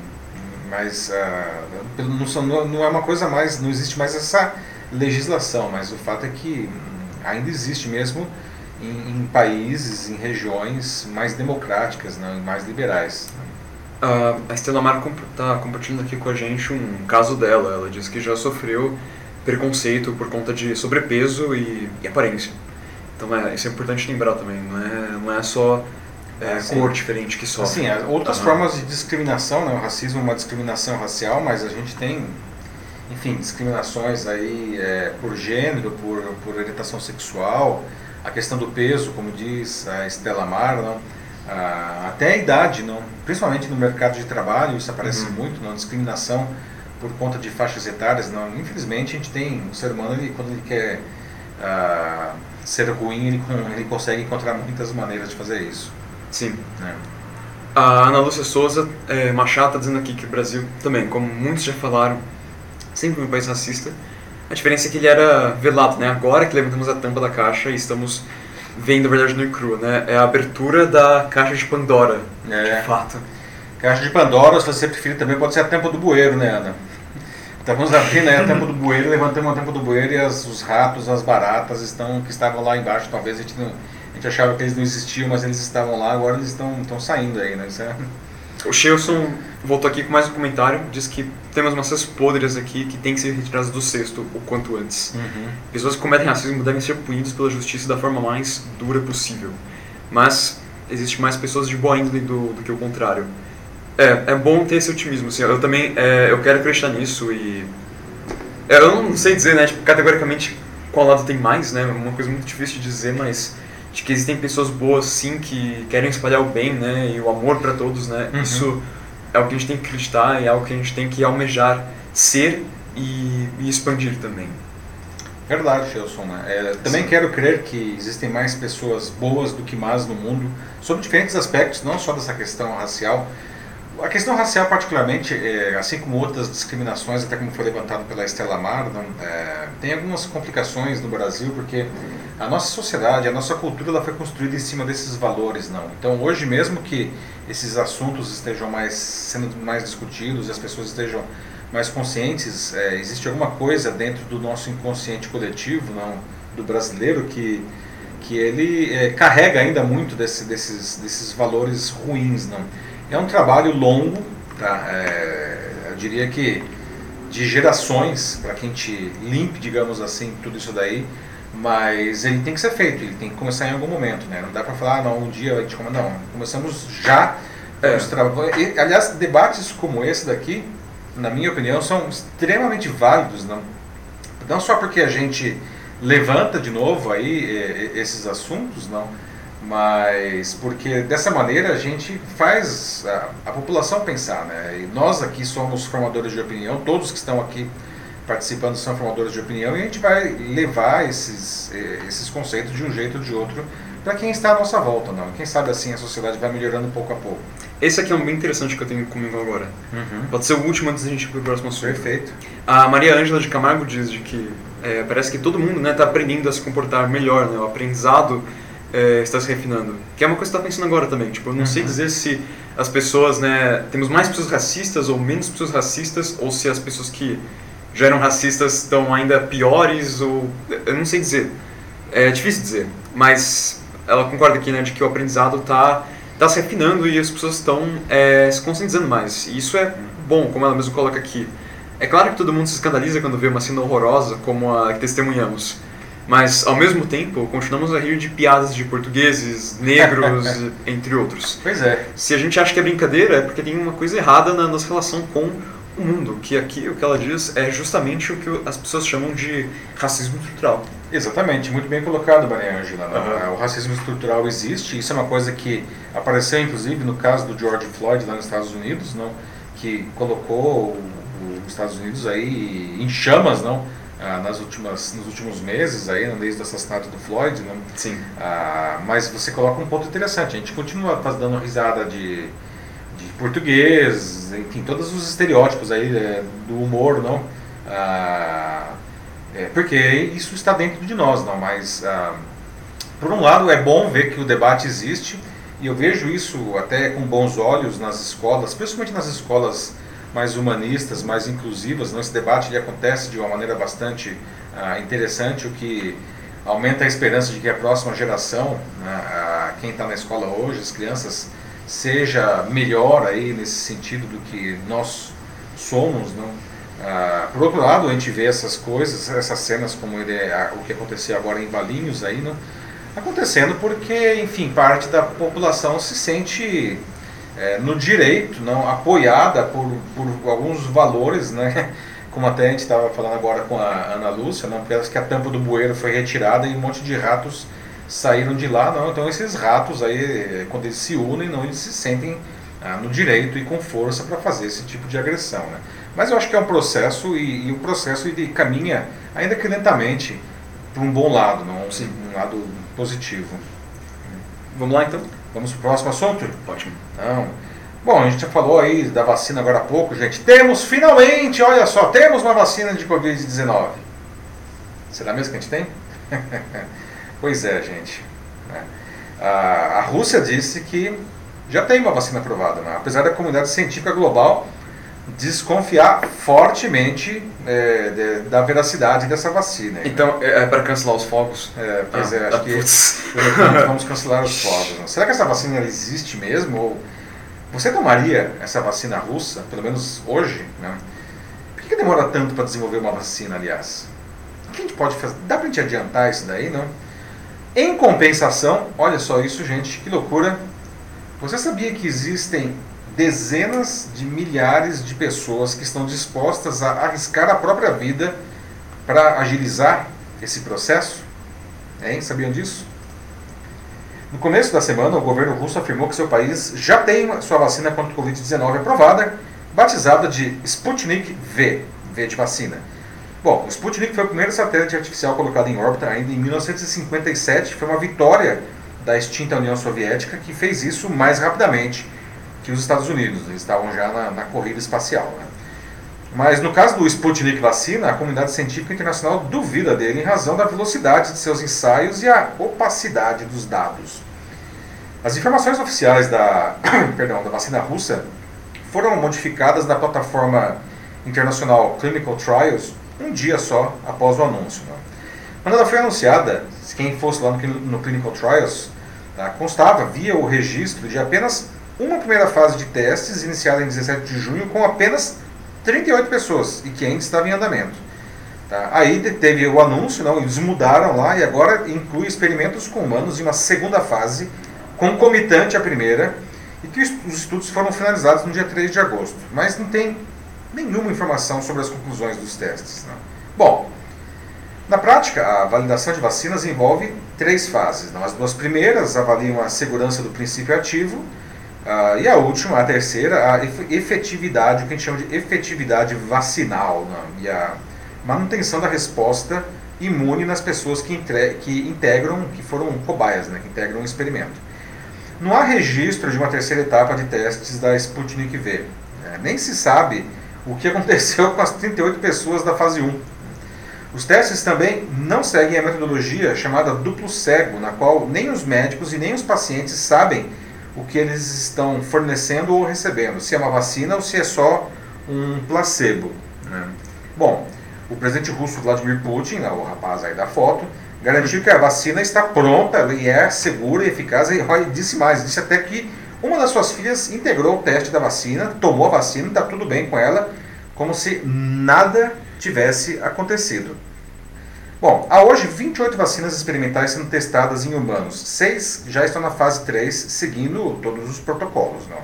mas ah, não, não é uma coisa mais, não existe mais essa legislação, mas o fato é que ainda existe mesmo em, em países, em regiões mais democráticas, não, mais liberais. Uh, a Estela Mar está compartilhando aqui com a gente um caso dela. Ela diz que já sofreu preconceito por conta de sobrepeso e, e aparência. Então é, isso é importante lembrar também, não é, não é só é, assim, cor diferente que sofre. Sim, outras uhum. formas de discriminação, né? o racismo é uma discriminação racial, mas a gente tem, enfim, discriminações aí é, por gênero, por, por orientação sexual, a questão do peso, como diz a Estela Mar, não? Ah, até a idade, não? principalmente no mercado de trabalho, isso aparece uhum. muito, não? discriminação por conta de faixas etárias, não. Infelizmente a gente tem o ser humano ele, quando ele quer uh, ser ruim ele, ele consegue encontrar muitas maneiras de fazer isso. Sim. É. A Ana Lúcia Souza é, Machado está dizendo aqui que o Brasil também, como muitos já falaram, sempre foi um país racista. A diferença é que ele era velado, né? Agora que levantamos a tampa da caixa e estamos vendo a verdade no cru, né? É a abertura da caixa de Pandora, é. de fato. Caixa de Pandora, se você preferir, também pode ser a tampa do bueiro, né, Ana? Estamos abrindo aí a tampa do bueiro, levantamos a tampa do bueiro e as, os ratos, as baratas estão, que estavam lá embaixo, talvez a gente, não, a gente achava que eles não existiam, mas eles estavam lá, agora eles estão, estão saindo aí, né? É... O Shelson voltou aqui com mais um comentário, diz que temos maçãs podres aqui que têm que ser retiradas do cesto o quanto antes. Uhum. Pessoas que cometem racismo devem ser punidas pela justiça da forma mais dura possível. Mas existe mais pessoas de boa índole do, do que o contrário. É, é bom ter esse otimismo, assim, eu também, é, eu quero acreditar nisso e... É, eu não sei dizer, né, tipo, categoricamente qual lado tem mais, né, uma coisa muito difícil de dizer, mas de que existem pessoas boas, sim, que querem espalhar o bem, né, e o amor para todos, né, uhum. isso é o que a gente tem que acreditar e é algo que a gente tem que almejar ser e, e expandir também. Verdade, Chilson. Né? É, também Sim. quero crer que existem mais pessoas boas do que más no mundo, sobre diferentes aspectos, não só dessa questão racial, a questão racial, particularmente, é, assim como outras discriminações, até como foi levantado pela Estela Mar, não, é, tem algumas complicações no Brasil, porque a nossa sociedade, a nossa cultura, ela foi construída em cima desses valores, não. Então, hoje mesmo que esses assuntos estejam mais sendo mais discutidos, as pessoas estejam mais conscientes, é, existe alguma coisa dentro do nosso inconsciente coletivo, não, do brasileiro, que que ele é, carrega ainda muito desse, desses, desses valores ruins, não. É um trabalho longo, tá? É, eu diria que de gerações, para que a gente limpe, digamos assim, tudo isso daí, mas ele tem que ser feito, ele tem que começar em algum momento, né? Não dá para falar, ah, não, um dia a gente começa, não, começamos já. É. E, aliás, debates como esse daqui, na minha opinião, são extremamente válidos, não, não só porque a gente levanta de novo aí esses assuntos, não, mas porque dessa maneira a gente faz a, a, população pensar, né? E nós aqui somos formadores de opinião, todos que estão aqui participando são formadores de opinião e a gente vai levar esses, eh, esses conceitos de um jeito ou de outro para quem está à nossa volta, não? Quem sabe assim a sociedade vai melhorando pouco a pouco. Esse aqui é um bem interessante que eu tenho comigo agora. Uhum. Pode ser o último antes da gente ir para o próximo assunto. Perfeito. A Maria Ângela de Camargo diz de que é, parece que todo mundo está né, tá aprendendo a se comportar melhor, né? o aprendizado é, está se refinando. Que é uma coisa que está pensando agora também. Tipo, eu não uhum. sei dizer se as pessoas, né, temos mais pessoas racistas ou menos pessoas racistas, ou se as pessoas que já eram racistas estão ainda piores, ou eu não sei dizer. É difícil dizer, mas ela concorda aqui, né, de que o aprendizado está tá se refinando e as pessoas estão é, se conscientizando mais. E isso é bom, como ela mesmo coloca aqui. É claro que todo mundo se escandaliza quando vê uma cena horrorosa como a que testemunhamos. Mas, ao mesmo tempo, continuamos a rir de piadas de portugueses, negros, entre outros. Pois é. Se a gente acha que é brincadeira, é porque tem uma coisa errada na nossa relação com o mundo, que aqui o que ela diz é justamente o que as pessoas chamam de racismo estrutural. Exatamente, muito bem colocado, Maria Ângela. Uhum. O racismo estrutural existe, isso é uma coisa que apareceu inclusive no caso do George Floyd lá nos Estados Unidos, não? que colocou os Estados Unidos aí em chamas, não? Ah, nas últimas, nos últimos meses, aí, né, desde o assassinato do Floyd. Né? Sim. Ah, mas você coloca um ponto interessante. A gente continua dando risada de, de português, enfim, todos os estereótipos aí é, do humor, não? Ah, é, porque isso está dentro de nós, não? Mas, ah, por um lado, é bom ver que o debate existe e eu vejo isso até com bons olhos nas escolas, principalmente nas escolas mais humanistas, mais inclusivas. Né? Esse debate ele acontece de uma maneira bastante ah, interessante, o que aumenta a esperança de que a próxima geração, né, quem está na escola hoje, as crianças, seja melhor aí nesse sentido do que nós somos. Não? Ah, por outro lado, a gente vê essas coisas, essas cenas como ele, o que aconteceu agora em Valinhos aí, não? acontecendo porque, enfim, parte da população se sente é, no direito, não apoiada por, por alguns valores, né? Como até a gente estava falando agora com a Ana Lúcia, não, porque que a tampa do bueiro foi retirada e um monte de ratos saíram de lá, não. Então esses ratos aí, quando eles se unem, não, eles se sentem ah, no direito e com força para fazer esse tipo de agressão, né? Mas eu acho que é um processo e, e o processo ele caminha, ainda que lentamente, para um bom lado, não, Sim. um lado positivo. Vamos lá então? Vamos para o próximo assunto? Ótimo. Não. Bom, a gente já falou aí da vacina agora há pouco, gente. Temos finalmente, olha só, temos uma vacina de Covid-19. Será mesmo que a gente tem? pois é, gente. A, a Rússia disse que já tem uma vacina aprovada, né? apesar da comunidade científica global desconfiar fortemente é, de, da veracidade dessa vacina. Então, é, é para cancelar os fogos? É, pois ah, é, acho tá que vamos cancelar os fogos. Né? Será que essa vacina existe mesmo? Ou você tomaria essa vacina russa, pelo menos hoje? Né? Por que, demora tanto para desenvolver uma vacina, aliás? O que a gente pode fazer? Dá para a gente adiantar isso daí, não? Em compensação, olha só isso, gente, que loucura. Você sabia que existem dezenas de milhares de pessoas que estão dispostas a arriscar a própria vida para agilizar esse processo? Hein? Sabiam disso? No começo da semana, o governo russo afirmou que seu país já tem sua vacina contra o Covid-19 aprovada, batizada de Sputnik V, V de vacina. Bom, o Sputnik foi o primeiro satélite artificial colocado em órbita ainda em 1957. Foi uma vitória da extinta União Soviética que fez isso mais rapidamente que os Estados Unidos. Eles estavam já na, na corrida espacial. Né? Mas no caso do Sputnik vacina, a comunidade científica internacional duvida dele em razão da velocidade de seus ensaios e a opacidade dos dados. As informações oficiais da, perdão, da vacina russa foram modificadas na plataforma internacional Clinical Trials um dia só após o anúncio. Né? Quando ela foi anunciada, quem fosse lá no, no Clinical Trials tá, constava via o registro de apenas uma primeira fase de testes iniciada em 17 de junho com apenas 38 pessoas e que ainda estava em andamento. Tá? Aí teve o anúncio, não, eles mudaram lá e agora inclui experimentos com humanos em uma segunda fase, concomitante à primeira, e que os estudos foram finalizados no dia 3 de agosto. Mas não tem nenhuma informação sobre as conclusões dos testes. Não. Bom, na prática, a validação de vacinas envolve três fases. Não? As duas primeiras avaliam a segurança do princípio ativo, Uh, e a última, a terceira, a efetividade, o que a gente chama de efetividade vacinal, né? e a manutenção da resposta imune nas pessoas que, que integram, que foram cobaias, né? que integram o experimento. Não há registro de uma terceira etapa de testes da Sputnik V. Né? Nem se sabe o que aconteceu com as 38 pessoas da fase 1. Os testes também não seguem a metodologia chamada duplo cego, na qual nem os médicos e nem os pacientes sabem o que eles estão fornecendo ou recebendo, se é uma vacina ou se é só um placebo. Né? Bom, o presidente russo Vladimir Putin, o rapaz aí da foto, garantiu que a vacina está pronta e é segura e eficaz e disse mais, disse até que uma das suas filhas integrou o teste da vacina, tomou a vacina, está tudo bem com ela, como se nada tivesse acontecido. Bom, há hoje 28 vacinas experimentais sendo testadas em humanos. Seis já estão na fase 3, seguindo todos os protocolos. Não?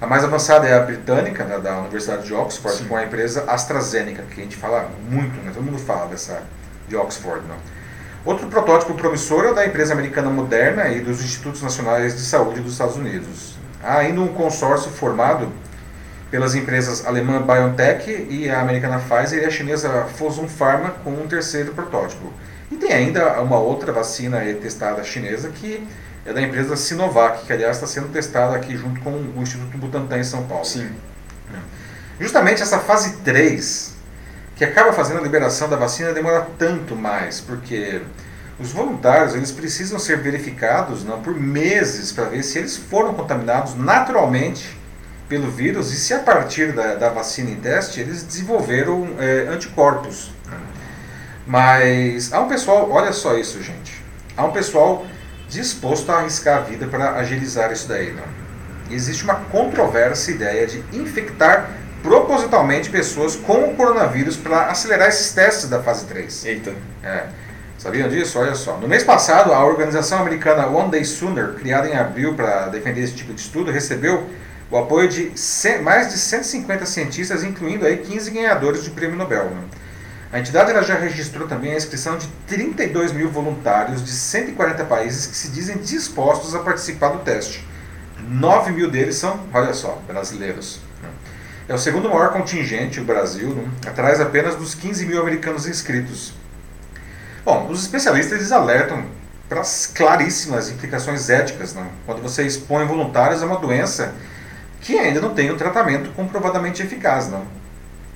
A mais avançada é a britânica, né, da Universidade de Oxford, Sim. com a empresa AstraZeneca, que a gente fala muito, né, todo mundo fala dessa de Oxford. Não? Outro protótipo promissor é o da empresa americana Moderna e dos Institutos Nacionais de Saúde dos Estados Unidos. Há ainda um consórcio formado pelas empresas alemã BioNTech e a americana Pfizer e a chinesa Fosun Pharma com um terceiro protótipo. E tem ainda uma outra vacina testada chinesa que é da empresa Sinovac, que aliás está sendo testada aqui junto com o Instituto Butantan em São Paulo. Sim. Justamente essa fase 3, que acaba fazendo a liberação da vacina, demora tanto mais, porque os voluntários eles precisam ser verificados não, por meses para ver se eles foram contaminados naturalmente pelo vírus e se a partir da, da vacina em teste eles desenvolveram é, anticorpos. Mas há um pessoal, olha só isso, gente. Há um pessoal disposto a arriscar a vida para agilizar isso daí. Não? Existe uma controversa ideia de infectar propositalmente pessoas com o coronavírus para acelerar esses testes da fase 3. Eita. É. Sabiam disso? Olha só. No mês passado, a organização americana One Day Sooner, criada em abril para defender esse tipo de estudo, recebeu o apoio de mais de 150 cientistas, incluindo aí 15 ganhadores de prêmio Nobel. Né? A entidade já registrou também a inscrição de 32 mil voluntários de 140 países que se dizem dispostos a participar do teste. 9 mil deles são, olha só, brasileiros. Né? É o segundo maior contingente, o Brasil, né? atrás apenas dos 15 mil americanos inscritos. Bom, os especialistas eles alertam para as claríssimas implicações éticas. Né? Quando você expõe voluntários a uma doença que ainda não tem um tratamento comprovadamente eficaz. Não.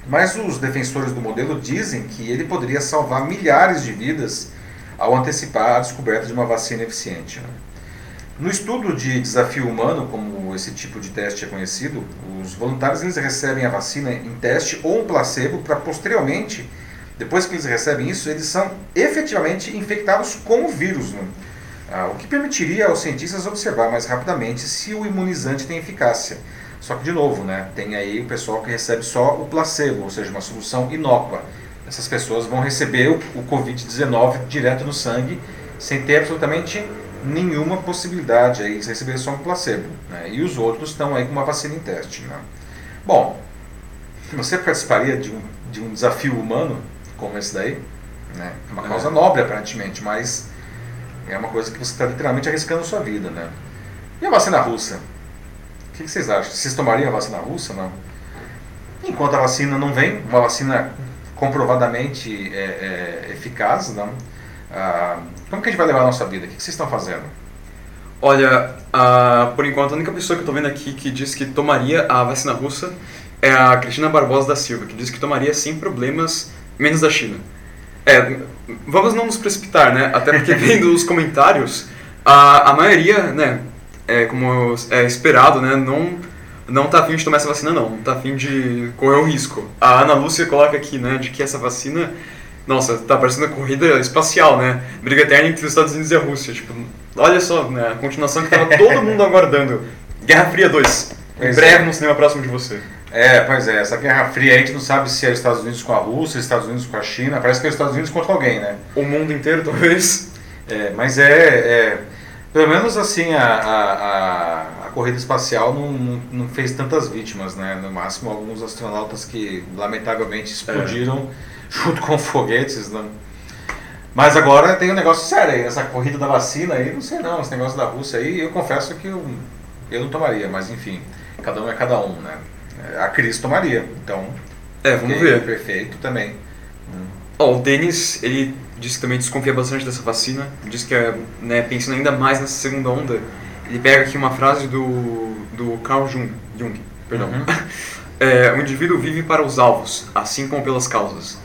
Mas os defensores do modelo dizem que ele poderia salvar milhares de vidas ao antecipar a descoberta de uma vacina eficiente. Né? No estudo de desafio humano, como esse tipo de teste é conhecido, os voluntários eles recebem a vacina em teste ou um placebo para posteriormente, depois que eles recebem isso, eles são efetivamente infectados com o vírus, né? Ah, o que permitiria aos cientistas observar mais rapidamente se o imunizante tem eficácia. Só que, de novo, né, tem aí o pessoal que recebe só o placebo, ou seja, uma solução inócua. Essas pessoas vão receber o, o Covid-19 direto no sangue, sem ter absolutamente nenhuma possibilidade aí de receber só um placebo. Né? E os outros estão aí com uma vacina em teste. Né? Bom, você participaria de um, de um desafio humano como esse daí? Né? É uma causa é. nobre, aparentemente, mas é uma coisa que você está literalmente arriscando a sua vida. Né? E a vacina russa? O que, vocês acham? Vocês tomariam a vacina russa? Não? Enquanto a vacina não vem, uma vacina comprovadamente é, é, eficaz, não? Ah, como que a gente vai levar a nossa vida? O que, vocês estão fazendo? Olha, por enquanto a única pessoa que eu estou vendo aqui que diz que tomaria a vacina russa é a Cristina Barbosa da Silva, que diz que tomaria sem problemas, menos da China. É, vamos não nos precipitar, né? Até porque vendo os comentários, a, a maioria, né, é, como é esperado, né, não não tá afim de tomar essa vacina não, não tá afim de correr o risco. A Ana Lúcia coloca aqui, né, de que essa vacina, nossa, tá parecendo uma corrida espacial, né, briga eterna entre os Estados Unidos e a Rússia, tipo, olha só, né, a continuação que tava todo mundo aguardando. Guerra Fria 2, em breve é. no cinema próximo de você. É, pois é, essa Guerra Fria a gente não sabe se é os Estados Unidos com a Rússia, os Estados Unidos com a China, parece que é os Estados Unidos contra alguém, né? O mundo inteiro, talvez. É, mas é, é pelo menos assim, a, a, a corrida espacial não, não, não, fez tantas vítimas, né? No máximo alguns astronautas que lamentavelmente explodiram é. junto com foguetes, né? Mas agora tem um negócio sério aí, essa corrida da vacina aí, não sei não, esse negócio da Rússia aí, eu confesso que eu, eu não tomaria, mas enfim, cada um é cada um, né? A Cris tomaria, então... É, vamos ver. Perfeito também. Oh, o Denis, ele disse que também desconfia bastante dessa vacina, diz que, é, né, pensando ainda mais nessa segunda onda, ele pega aqui uma frase do, do Carl Jung, Jung perdão. Uhum. É, o indivíduo vive para os alvos, assim como pelas causas.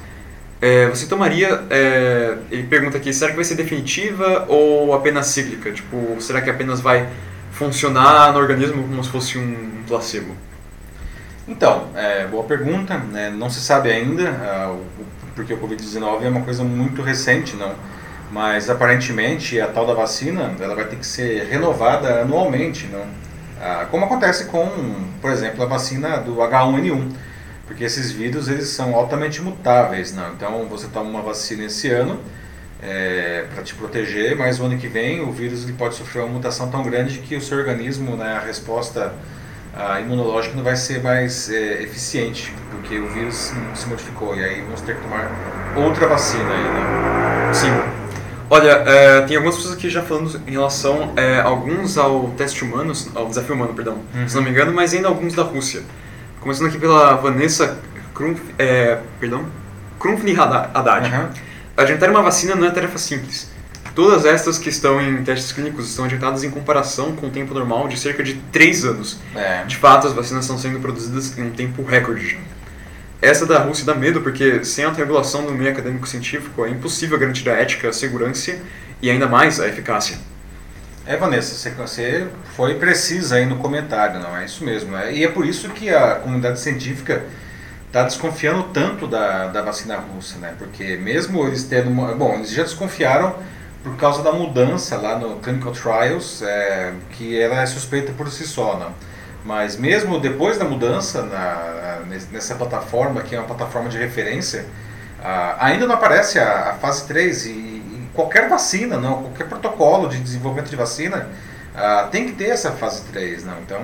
É, você tomaria. É, ele pergunta aqui: será que vai ser definitiva ou apenas cíclica? Tipo, será que apenas vai funcionar no organismo como se fosse um placebo? Então, é, boa pergunta. Né? Não se sabe ainda, porque o Covid-19 é uma coisa muito recente, não. Mas aparentemente a tal da vacina ela vai ter que ser renovada anualmente, não? Uh, como acontece com, por exemplo, a vacina do H1N1 porque esses vírus eles são altamente mutáveis, não? Então você toma uma vacina esse ano é, para te proteger, mas o ano que vem o vírus ele pode sofrer uma mutação tão grande que o seu organismo, né, a resposta a imunológica não vai ser mais é, eficiente, porque o vírus se modificou e aí vamos ter que tomar outra vacina aí, né? Sim. Olha, é, tem algumas pessoas aqui já falando em relação, é, alguns ao teste humano, ao desafio humano, perdão, uhum. se não me engano, mas ainda alguns da Rússia. Começando aqui pela Vanessa Krumf, é, perdão, Krumfni Haddad. Uhum. Adiantar uma vacina não é tarefa simples. Todas estas que estão em testes clínicos estão adiantadas em comparação com o tempo normal de cerca de 3 anos. É. De fato, as vacinas estão sendo produzidas em um tempo recorde. Essa da Rússia dá medo porque, sem a regulação do meio acadêmico científico, é impossível garantir a ética, a segurança e ainda mais a eficácia. É, Vanessa, você foi precisa aí no comentário, não é isso mesmo. Né? E é por isso que a comunidade científica está desconfiando tanto da, da vacina russa, né? Porque mesmo eles tendo uma, bom, eles já desconfiaram por causa da mudança lá no clinical trials, é, que ela é suspeita por si só, não? Mas mesmo depois da mudança na, nessa plataforma, que é uma plataforma de referência, ainda não aparece a, a fase 3 e qualquer vacina, não, qualquer protocolo de desenvolvimento de vacina tem que ter essa fase 3. Não? Então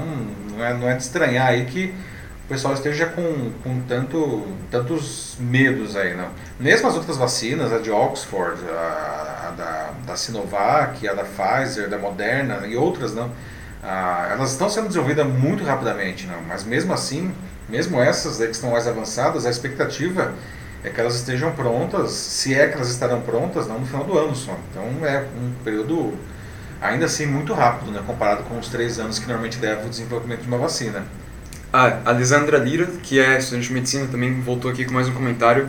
não é, não é de estranhar aí que o pessoal esteja com, com tanto, tantos medos aí. Não? Mesmo as outras vacinas, a de Oxford, a, a da, da Sinovac, a da Pfizer, da Moderna e outras, não, uh, elas estão sendo desenvolvidas muito rapidamente. Não? Mas mesmo assim, mesmo essas que estão mais avançadas, a expectativa é que elas estejam prontas, se é que elas estarão prontas, não no final do ano só. Então é um período ainda assim muito rápido, né, comparado com os três anos que normalmente leva o desenvolvimento de uma vacina. Ah, a Lisandra Lira, que é estudante de medicina, também voltou aqui com mais um comentário.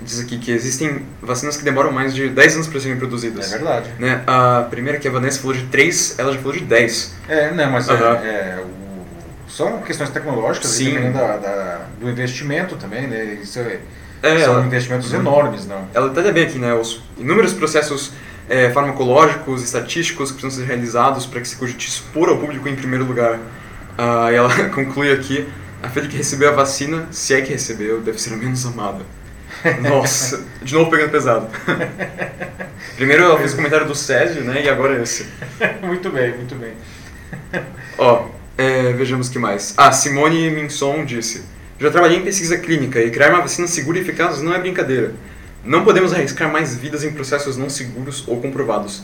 Diz aqui que existem vacinas que demoram mais de 10 anos para serem produzidas. É verdade. Né? A primeira que a Vanessa falou de 3, ela já falou de 10. É, né, mas uhum. é, é, o, são questões tecnológicas, Sim. dependendo da, da, do investimento também, né? Isso é, é, São ela, investimentos uhum. enormes, não? Ela detalha bem aqui, né? Os inúmeros processos é, farmacológicos, estatísticos que precisam ser realizados para que se cogite expor ao público em primeiro lugar. E ela conclui aqui, a fé de que recebeu a vacina, se é que recebeu, deve ser a menos amada. Nossa, de novo pegando pesado. Primeiro ela fez o comentário do Césio, né? E agora esse. muito bem, muito bem. Ó, é, vejamos o que mais. Ah, Simone Minson disse... Já trabalhei em pesquisa clínica e criar uma vacina segura e eficaz não é brincadeira. Não podemos arriscar mais vidas em processos não seguros ou comprovados.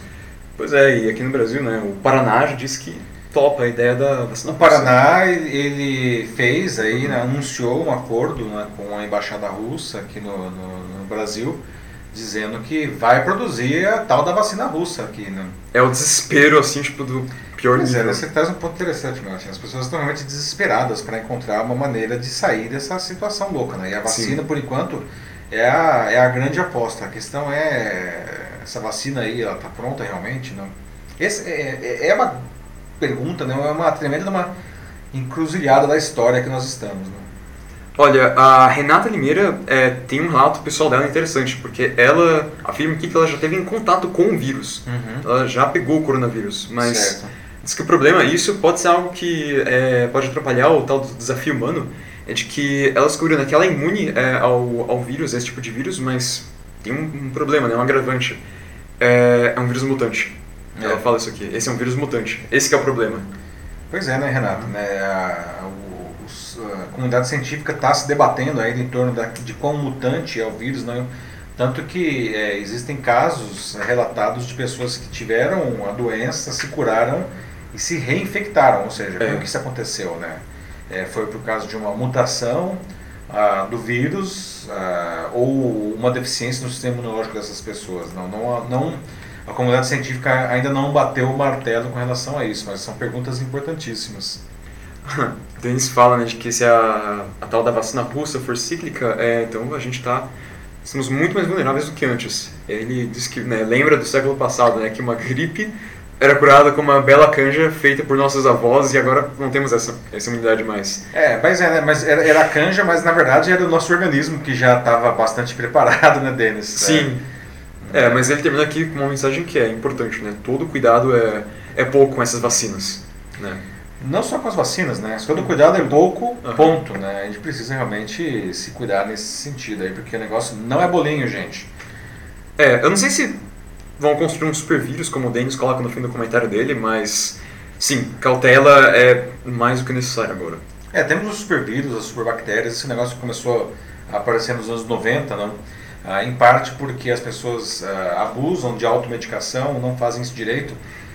Pois é, e aqui no Brasil, né, o Paraná já disse que topa a ideia da vacina. O Paraná, ele fez aí, né, anunciou um acordo né, com a embaixada russa aqui no, no, no Brasil, dizendo que vai produzir a tal da vacina russa aqui, né? É o desespero, assim, tipo, do pior pois é, nível. É, você traz um ponto interessante, meu. Assim, as pessoas estão realmente desesperadas para encontrar uma maneira de sair dessa situação louca, né? E a vacina, Sim. por enquanto, é a, é a grande aposta. A questão é, essa vacina aí, ela está pronta realmente? Não? Esse é, é, é uma pergunta, né? É uma tremenda uma encruzilhada da história que nós estamos, né? Olha, a Renata Limeira é, tem um relato pessoal dela interessante, porque ela afirma aqui que ela já teve em contato com o vírus. Uhum. Ela já pegou o coronavírus, mas certo. diz que o problema, isso pode ser algo que é, pode atrapalhar o tal do desafio humano, é de que ela descobriu né, que ela é imune é, ao, ao vírus, a esse tipo de vírus, mas tem um, um problema, né, um agravante. É, é um vírus mutante. Ela é. fala isso aqui. Esse é um vírus mutante. Esse é o problema. Pois é, né, Renato? Né, a, o a comunidade científica está se debatendo ainda em torno da, de quão mutante é o vírus, né? tanto que é, existem casos relatados de pessoas que tiveram a doença, se curaram e se reinfectaram, ou seja, é. que isso aconteceu, né? É, foi por causa de uma mutação ah, do vírus ah, ou uma deficiência no sistema imunológico dessas pessoas. Não, não, não, a comunidade científica ainda não bateu o martelo com relação a isso, mas são perguntas importantíssimas. Denis fala né, de que se a, a tal da vacina russa for cíclica, é, então a gente está somos muito mais vulneráveis do que antes. Ele diz que né, lembra do século passado, né, que uma gripe era curada com uma bela canja feita por nossos avós e agora não temos essa, essa imunidade mais. É, mas, é, né, mas era, era canja, mas na verdade era o nosso organismo que já estava bastante preparado, né, Denis? Sim. É. é, mas ele termina aqui com uma mensagem que é importante, né? Todo cuidado é, é pouco com essas vacinas, né? Não só com as vacinas, né? Todo cuidado é pouco, ponto, né? A gente precisa realmente se cuidar nesse sentido aí, porque o negócio não é bolinho, gente. É, eu não sei se vão construir um super vírus, como o Denis coloca no fim do comentário dele, mas sim, cautela é mais do que necessário agora. É, temos os super vírus, as super bactérias, esse negócio começou a aparecer nos anos 90, não? Ah, em parte porque as pessoas ah, abusam de automedicação, não fazem isso direito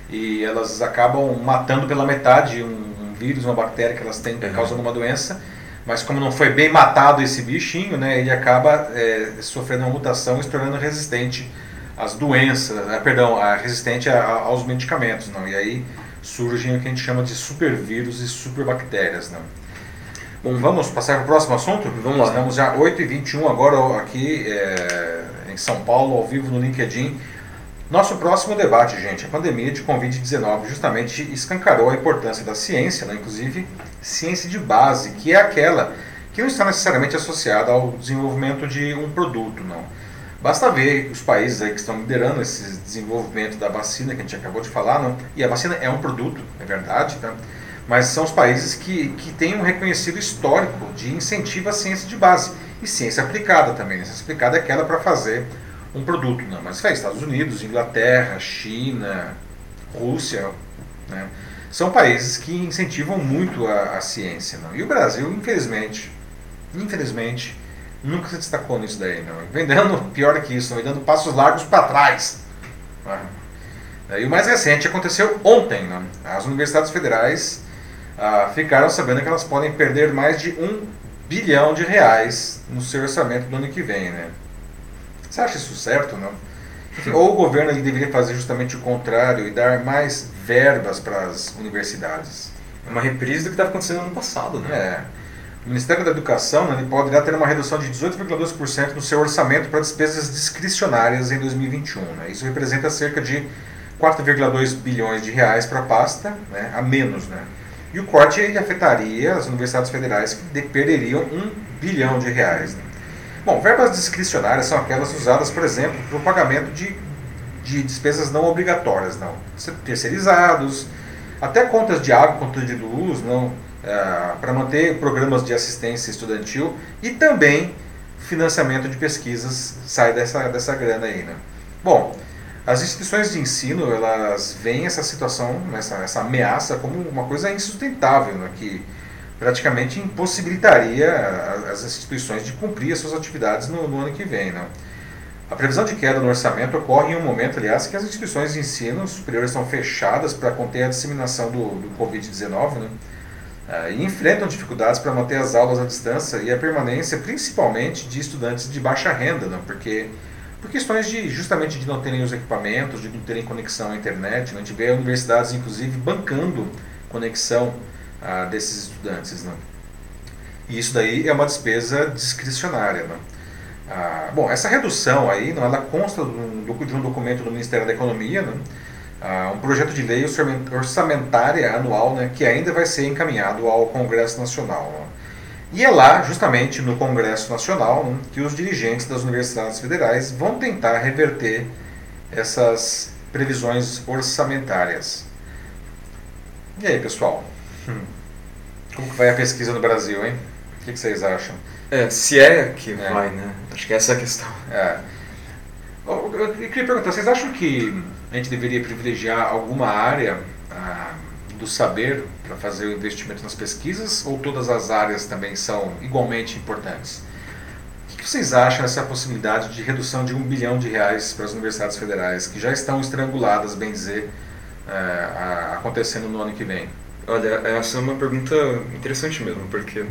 e elas acabam matando pela metade um, um vírus, uma bactéria que elas têm uhum. causando uma doença. Mas como não foi bem matado esse bichinho, né, ele acaba é, sofrendo uma mutação e se tornando resistente às doenças, né, perdão, a, resistente a, a, aos medicamentos. Não? E aí surgem o que a gente chama de supervírus e superbactérias. Não? Bom, vamos passar para o próximo assunto? Vamos lá. Estamos já 8h21 agora aqui é, em São Paulo, ao vivo no LinkedIn. Nosso próximo debate, gente, a pandemia de Covid-19 justamente escancarou a importância da ciência, né? inclusive ciência de base, que é aquela que não está necessariamente associada ao desenvolvimento de um produto, não. Basta ver os países aí que estão liderando esse desenvolvimento da vacina que a gente acabou de falar, não? e a vacina é um produto, é verdade, tá? Mas são os países que, que têm um reconhecido histórico de incentivo à ciência de base e ciência aplicada também. Né? Ciência aplicada é aquela para fazer um produto, não, mas faz Estados Unidos, Inglaterra, China, Rússia, né? são países que incentivam muito a, a, ciência, não? E o Brasil, infelizmente, infelizmente, nunca se destacou nisso daí, não? Vem dando pior que isso, vem dando passos largos para trás. Né? E o mais recente aconteceu ontem, não? As universidades federais ah, ficaram sabendo que elas podem perder mais de um bilhão de reais no seu orçamento do ano que vem, né? Você acha isso certo não? Ou o governo deveria fazer justamente o contrário e dar mais verbas para as universidades? É uma reprise do que estava acontecendo no ano passado, né? É. O Ministério da Educação ele poderá ter uma redução de 18,2% no seu orçamento para despesas discricionárias em 2021. Né? Isso representa cerca de 4,2 bilhões de reais para a pasta, né, a menos. Né? E o corte afetaria as universidades federais que perderiam 1 bilhão de reais. Né? Bom, verbas discricionárias são aquelas usadas, por exemplo, para o pagamento de, de despesas não obrigatórias, não. Terceirizados, até contas de água, contas de luz, não, é, para manter programas de assistência estudantil e também financiamento de pesquisas sai dessa, dessa grana aí, né? Bom, as instituições de ensino, elas veem essa situação, essa, essa ameaça como uma coisa insustentável, né? que praticamente impossibilitaria as instituições de cumprir as suas atividades no, no ano que vem. Né? A previsão de queda no orçamento ocorre em um momento, aliás, que as instituições de ensino superior estão fechadas para conter a disseminação do, do Covid-19 né? Uh, e enfrentam dificuldades para manter as aulas à distância e a permanência, principalmente, de estudantes de baixa renda, né? porque por questões de justamente de não terem os equipamentos, de não terem conexão à internet. Né? A gente vê universidades, inclusive, bancando conexão ah, desses estudantes. Né? E isso daí é uma despesa discricionária. Né? Ah, bom, essa redução aí, não, ela consta de um documento do Ministério da Economia, né? ah, um projeto de lei orçamentária anual né, que ainda vai ser encaminhado ao Congresso Nacional. Né? E é lá, justamente no Congresso Nacional, que os dirigentes das universidades federais vão tentar reverter essas previsões orçamentárias. E aí, pessoal? Hum. Como que vai a pesquisa no Brasil, hein? O que, que vocês acham? É, se é que é. vai, né? Acho que essa é a questão. É. Eu, eu, queria perguntar, vocês acham que a gente deveria privilegiar alguma área ah, do saber para fazer o investimento nas pesquisas ou todas as áreas também são igualmente importantes? O que vocês acham dessa possibilidade de redução de um bilhão de reais para as universidades federais, que já estão estranguladas, bem dizer, é, acontecendo no ano que vem? Olha, essa é uma pergunta interessante mesmo, porque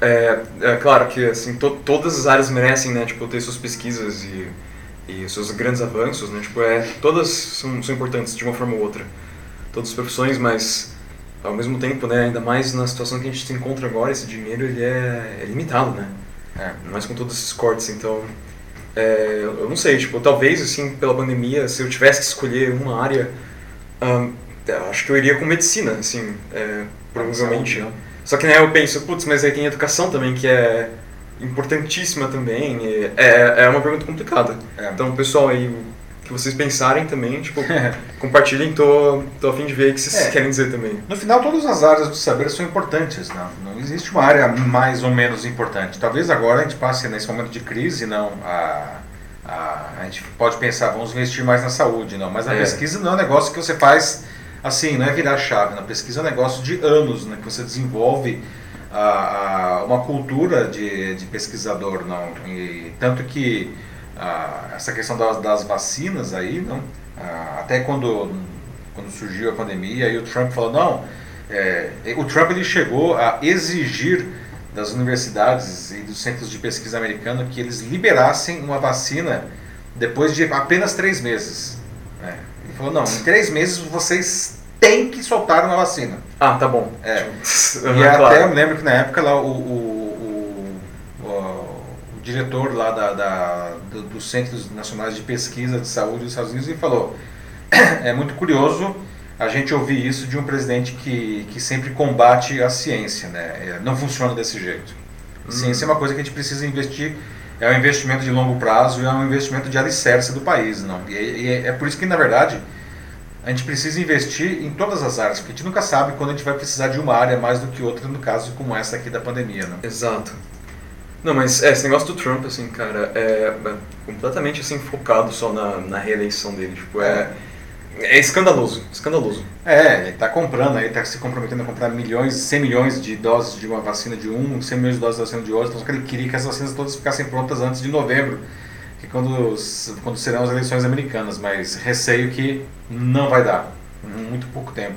é, é claro que assim to, todas as áreas merecem, né, tipo, ter suas pesquisas e, e seus grandes avanços, né, tipo, é, todas são, são importantes de uma forma ou outra, todas as profissões, mas ao mesmo tempo, né, ainda mais na situação que a gente se encontra agora, esse dinheiro ele é, é limitado, né? É. Mas com todos esses cortes, então é, eu não sei, tipo, talvez assim pela pandemia, se eu tivesse que escolher uma área, um, acho que eu iria com medicina, assim, é, provavelmente. Saúde, né? Só que né, eu penso, putz, mas aí tem educação também que é importantíssima também. É, é uma pergunta complicada. É. Então, pessoal aí que vocês pensarem também, tipo, compartilhem, tô, tô a fim de ver o que vocês é. querem dizer também. No final, todas as áreas do saber são importantes, não, não existe uma área mais ou menos importante. Talvez agora a gente passe nesse momento de crise, não, a, a, a gente pode pensar, vamos investir mais na saúde, não, mas a é. pesquisa não é um negócio que você faz assim, não é virar chave, na pesquisa é um negócio de anos, né, que você desenvolve a, a, uma cultura de, de pesquisador, não, e tanto que essa questão das, das, vacinas aí, não? até quando, quando surgiu a pandemia, e o Trump falou, não, é, o Trump ele chegou a exigir das universidades e dos centros de pesquisa americanos que eles liberassem uma vacina depois de apenas três meses. Né? Ele falou, não, em três meses vocês têm que soltar uma vacina. Ah, tá bom. É. e até eu me lembro que na época lá o, o diretor lá da, da do, dos Centros Nacionais de Pesquisa de Saúde dos Estados Unidos e falou: é muito curioso a gente ouvir isso de um presidente que, que sempre combate a ciência, né? É, não funciona desse jeito. Hum. Ciência é uma coisa que a gente precisa investir, é um investimento de longo prazo e é um investimento de alicerce do país, não? E, e é, é por isso que na verdade a gente precisa investir em todas as áreas, porque a gente nunca sabe quando a gente vai precisar de uma área mais do que outra, no caso como essa aqui da pandemia, não? Exato. Não, mas é, esse negócio do Trump, assim, cara, é, é completamente assim, focado só na, na reeleição dele. Tipo, é, é escandaloso, escandaloso. É, ele tá comprando aí, tá se comprometendo a comprar milhões, 100 milhões de doses de uma vacina de um, 100 milhões de doses da vacina de outra, então ele queria que as vacinas todas ficassem prontas antes de novembro, que quando, quando serão as eleições americanas, mas receio que não vai dar, muito pouco tempo.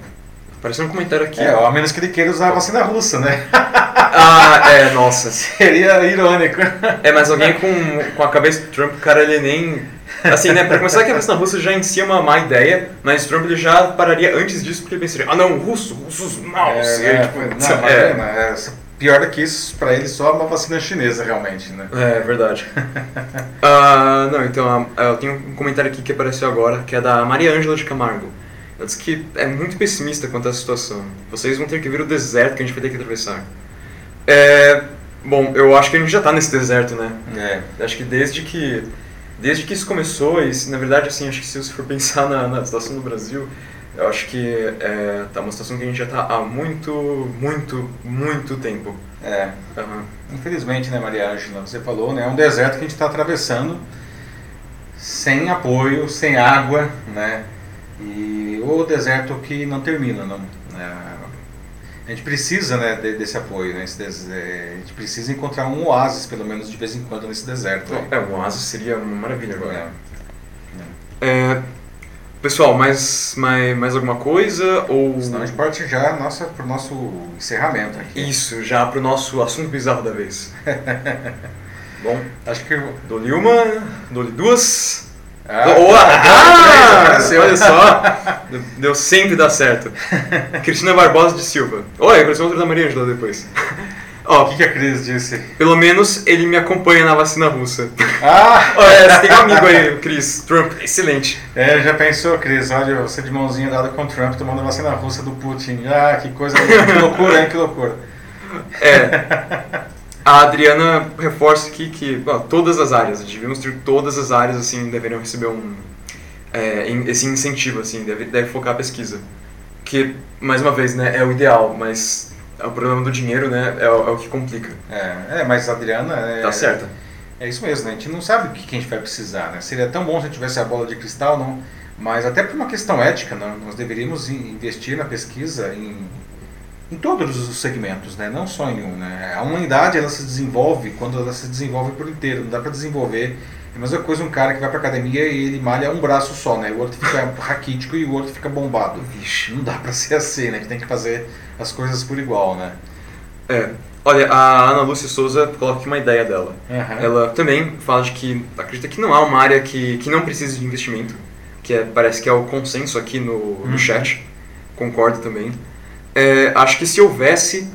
Apareceu um comentário aqui. É, a menos que ele queira usar a vacina russa, né? ah, é, nossa. Seria irônico. É, mas alguém com, com a cabeça do Trump, cara, ele nem. Assim, né, pra começar que a vacina russa já em si é uma má ideia, mas Trump ele já pararia antes disso porque ele pensaria, ah não, russo, russos maus. É, é, tipo, não, é. é, pior do que isso, pra ele só uma vacina chinesa realmente, né? É, verdade. uh, não, então, uh, eu tenho um comentário aqui que apareceu agora, que é da Maria Ângela de Camargo. Ela disse que é muito pessimista quanto à situação. Vocês vão ter que ver o deserto que a gente vai ter que atravessar. É, bom, eu acho que a gente já está nesse deserto, né? É. Acho que desde que desde que isso começou, e na verdade, assim, acho que se você for pensar na, na situação do Brasil, eu acho que é tá uma situação que a gente já está há muito, muito, muito tempo. É. Uhum. Infelizmente, né, Maria Ângela, você falou, né, é um deserto que a gente está atravessando sem apoio, sem água, né? E o deserto que não termina, não. É, a gente precisa né, desse apoio, né, é, a gente precisa encontrar um oásis, pelo menos de vez em quando, nesse deserto. É, um oásis seria uma maravilha agora. É. é. pessoal, mais, mais, mais alguma coisa? Ou... Senão a gente parte já nossa, para o nosso encerramento aqui. Isso, já para o nosso assunto bizarro da vez. Bom, acho que dou-lhe uma, dou-lhe duas. Ah, oh, ah, ah olha só, deu sempre dar certo. Cristina Barbosa de Silva. Oi, apareceu outro da Maria Angela depois. Ó, o que, que a Cris disse? Pelo menos ele me acompanha na vacina russa. Ah! Olha, você tem um amigo aí, Cris. Trump, excelente. É, já pensou, Cris? Olha, você de mãozinha dada com Trump tomando a vacina russa do Putin. Ah, que coisa, que loucura, hein? Que loucura. É. A Adriana reforça aqui que todas as áreas, devíamos ter todas as áreas assim deveriam receber um é, esse incentivo assim, deve, deve focar a pesquisa, que mais uma vez né é o ideal, mas o problema do dinheiro né é, é o que complica. É, é, mas a Adriana é, tá certa. É isso mesmo, né? A gente não sabe o que, a gente vai precisar, né? Seria tão bom se tivesse a bola de cristal, não? Mas até por uma questão ética, não? nós deveríamos investir na pesquisa em em todos os segmentos, né? não só em um. Né? A humanidade ela se desenvolve quando ela se desenvolve por inteiro, não dá para desenvolver. É a mesma coisa um cara que vai para academia e ele malha um braço só, né? o outro fica raquítico e o outro fica bombado. Vixe, não dá para ser assim, né? que tem que fazer as coisas por igual. Né? É. Olha, a Ana Lúcia Souza coloca aqui uma ideia dela. Uhum. Ela também fala de que acredita que não há uma área que, que não precisa de investimento, que é, parece que é o consenso aqui no, no uhum. chat. Concordo também. É, acho que se houvesse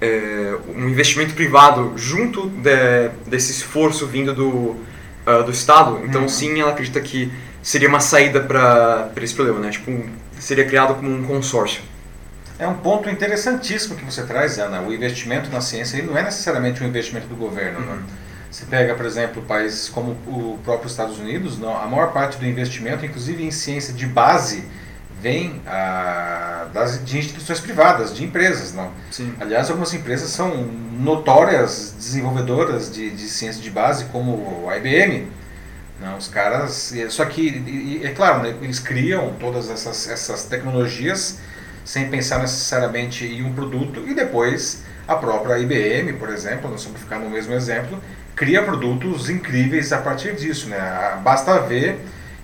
é, um investimento privado junto de, desse esforço vindo do, uh, do Estado, então uhum. sim, ela acredita que seria uma saída para esse problema, né? Tipo, seria criado como um consórcio. É um ponto interessantíssimo que você traz, Ana. O investimento na ciência ele não é necessariamente um investimento do governo. Né? Uhum. Né? Você pega, por exemplo, países como o próprio Estados Unidos, não, a maior parte do investimento, inclusive em ciência de base, vem ah, das, de instituições privadas, de empresas. Não? Sim. Aliás, algumas empresas são notórias desenvolvedoras de, de ciência de base, como a IBM. Não, os caras. Só que, é claro, né, eles criam todas essas, essas tecnologias sem pensar necessariamente em um produto e depois a própria IBM, por exemplo, nós vamos ficar no mesmo exemplo, cria produtos incríveis a partir disso. Né? Basta ver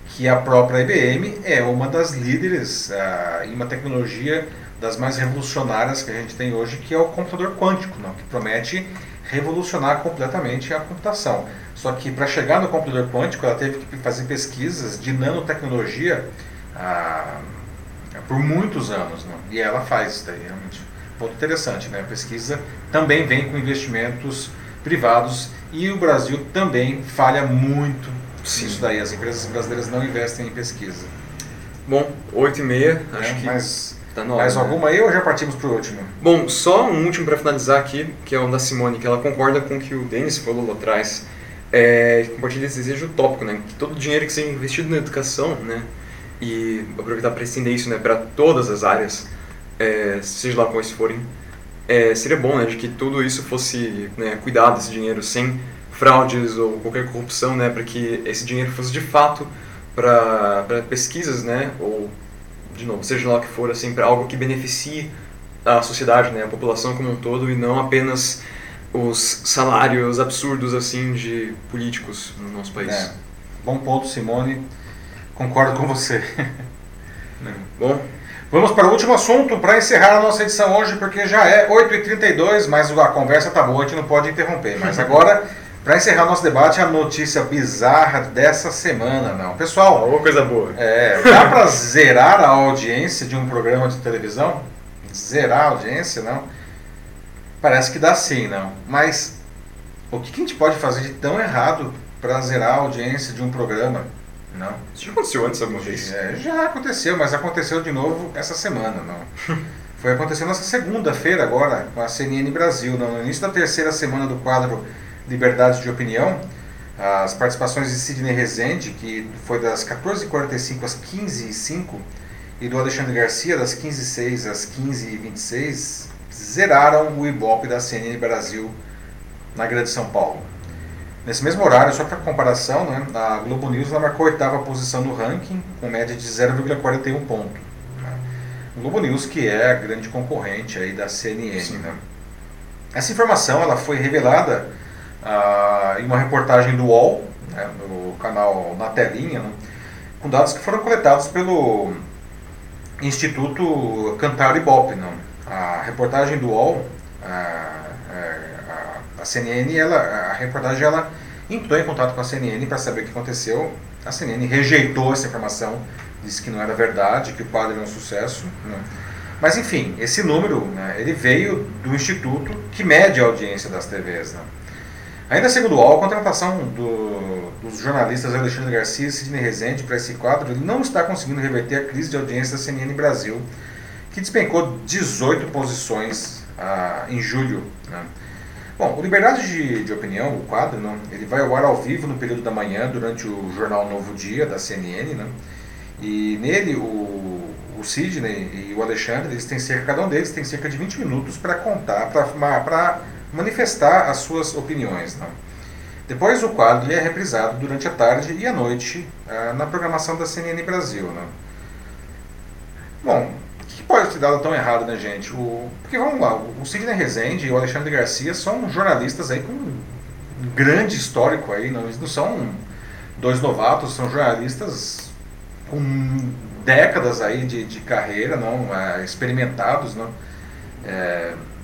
que a própria IBM é uma das líderes uh, em uma tecnologia das mais revolucionárias que a gente tem hoje, que é o computador quântico, não? que promete revolucionar completamente a computação. Só que para chegar no computador quântico, ela teve que fazer pesquisas de nanotecnologia uh, por muitos anos, não? e ela faz isso daí, realmente. Ponto interessante, né? A pesquisa também vem com investimentos privados e o Brasil também falha muito Sim. nisso daí. As empresas brasileiras não investem em pesquisa. Bom, 8 e meia, é, acho que mas, tá na hora, Mais né? alguma aí ou já partimos para o último? Bom, só um último para finalizar aqui, que é o da Simone, que ela concorda com o que o Denis falou lá atrás. É, compartilha esse desejo utópico, né? Que todo o dinheiro que seja investido na educação, né? E aproveitar para estender isso né, para todas as áreas, é, seja lá quais forem, é, seria bom né, de que tudo isso fosse né, cuidado, esse dinheiro, sem fraudes ou qualquer corrupção, né, para que esse dinheiro fosse de fato para pesquisas, né, ou, de novo, seja lá o que for, assim, para algo que beneficie a sociedade, né, a população como um todo, e não apenas os salários absurdos assim de políticos no nosso país. É. Bom ponto, Simone. Concordo com você. Bom, Vamos para o último assunto para encerrar a nossa edição hoje, porque já é 8h32, mas a conversa tá boa, a gente não pode interromper. Mas agora, para encerrar nosso debate, a notícia bizarra dessa semana, não. Pessoal. Oh, coisa boa. É, dá para zerar a audiência de um programa de televisão? Zerar a audiência, não? Parece que dá sim, não. Mas o que a gente pode fazer de tão errado para zerar a audiência de um programa? Não. Isso já aconteceu antes alguma vez? É, já aconteceu, mas aconteceu de novo essa semana, não. Foi acontecendo nessa segunda-feira agora, com a CNN Brasil, no início da terceira semana do quadro Liberdade de Opinião, as participações de Sidney Rezende, que foi das 14h45 às 15h05, e do Alexandre Garcia, das 15h06 às 15h26, zeraram o Ibope da CNN Brasil na Grande São Paulo. Nesse mesmo horário, só para comparação, né, a Globo News marcou a oitava posição no ranking, com média de 0,41 ponto. Né. Globo News, que é a grande concorrente aí da CNN. Né. Essa informação ela foi revelada ah, em uma reportagem do UOL, né, no canal Na Telinha, né, com dados que foram coletados pelo Instituto Cantar Ibope. Né. A reportagem do UOL ah, a CNN, ela, a reportagem, ela entrou em contato com a CNN para saber o que aconteceu. A CNN rejeitou essa informação, disse que não era verdade, que o quadro era um sucesso. Né? Mas enfim, esse número né, ele veio do instituto que mede a audiência das TVs. Né? Ainda segundo o UOL, a contratação do, dos jornalistas Alexandre Garcia e Sidney Rezende para esse quadro não está conseguindo reverter a crise de audiência da CNN Brasil, que despencou 18 posições ah, em julho. Né? Bom, o Liberdade de, de Opinião, o quadro, né, ele vai ao ar ao vivo no período da manhã, durante o jornal Novo Dia, da CNN, né? E nele, o, o Sidney e o Alexandre, eles têm cerca, cada um deles tem cerca de 20 minutos para contar, para manifestar as suas opiniões. Né? Depois o quadro é reprisado durante a tarde e a noite ah, na programação da CNN Brasil. Né? Bom, pode ter dado tão errado, né, gente? O, porque vamos lá, o Sidney Rezende e o Alexandre Garcia são jornalistas aí com um grande histórico aí, não, eles não são dois novatos, são jornalistas com décadas aí de, de carreira, não, é, experimentados, não. É, o que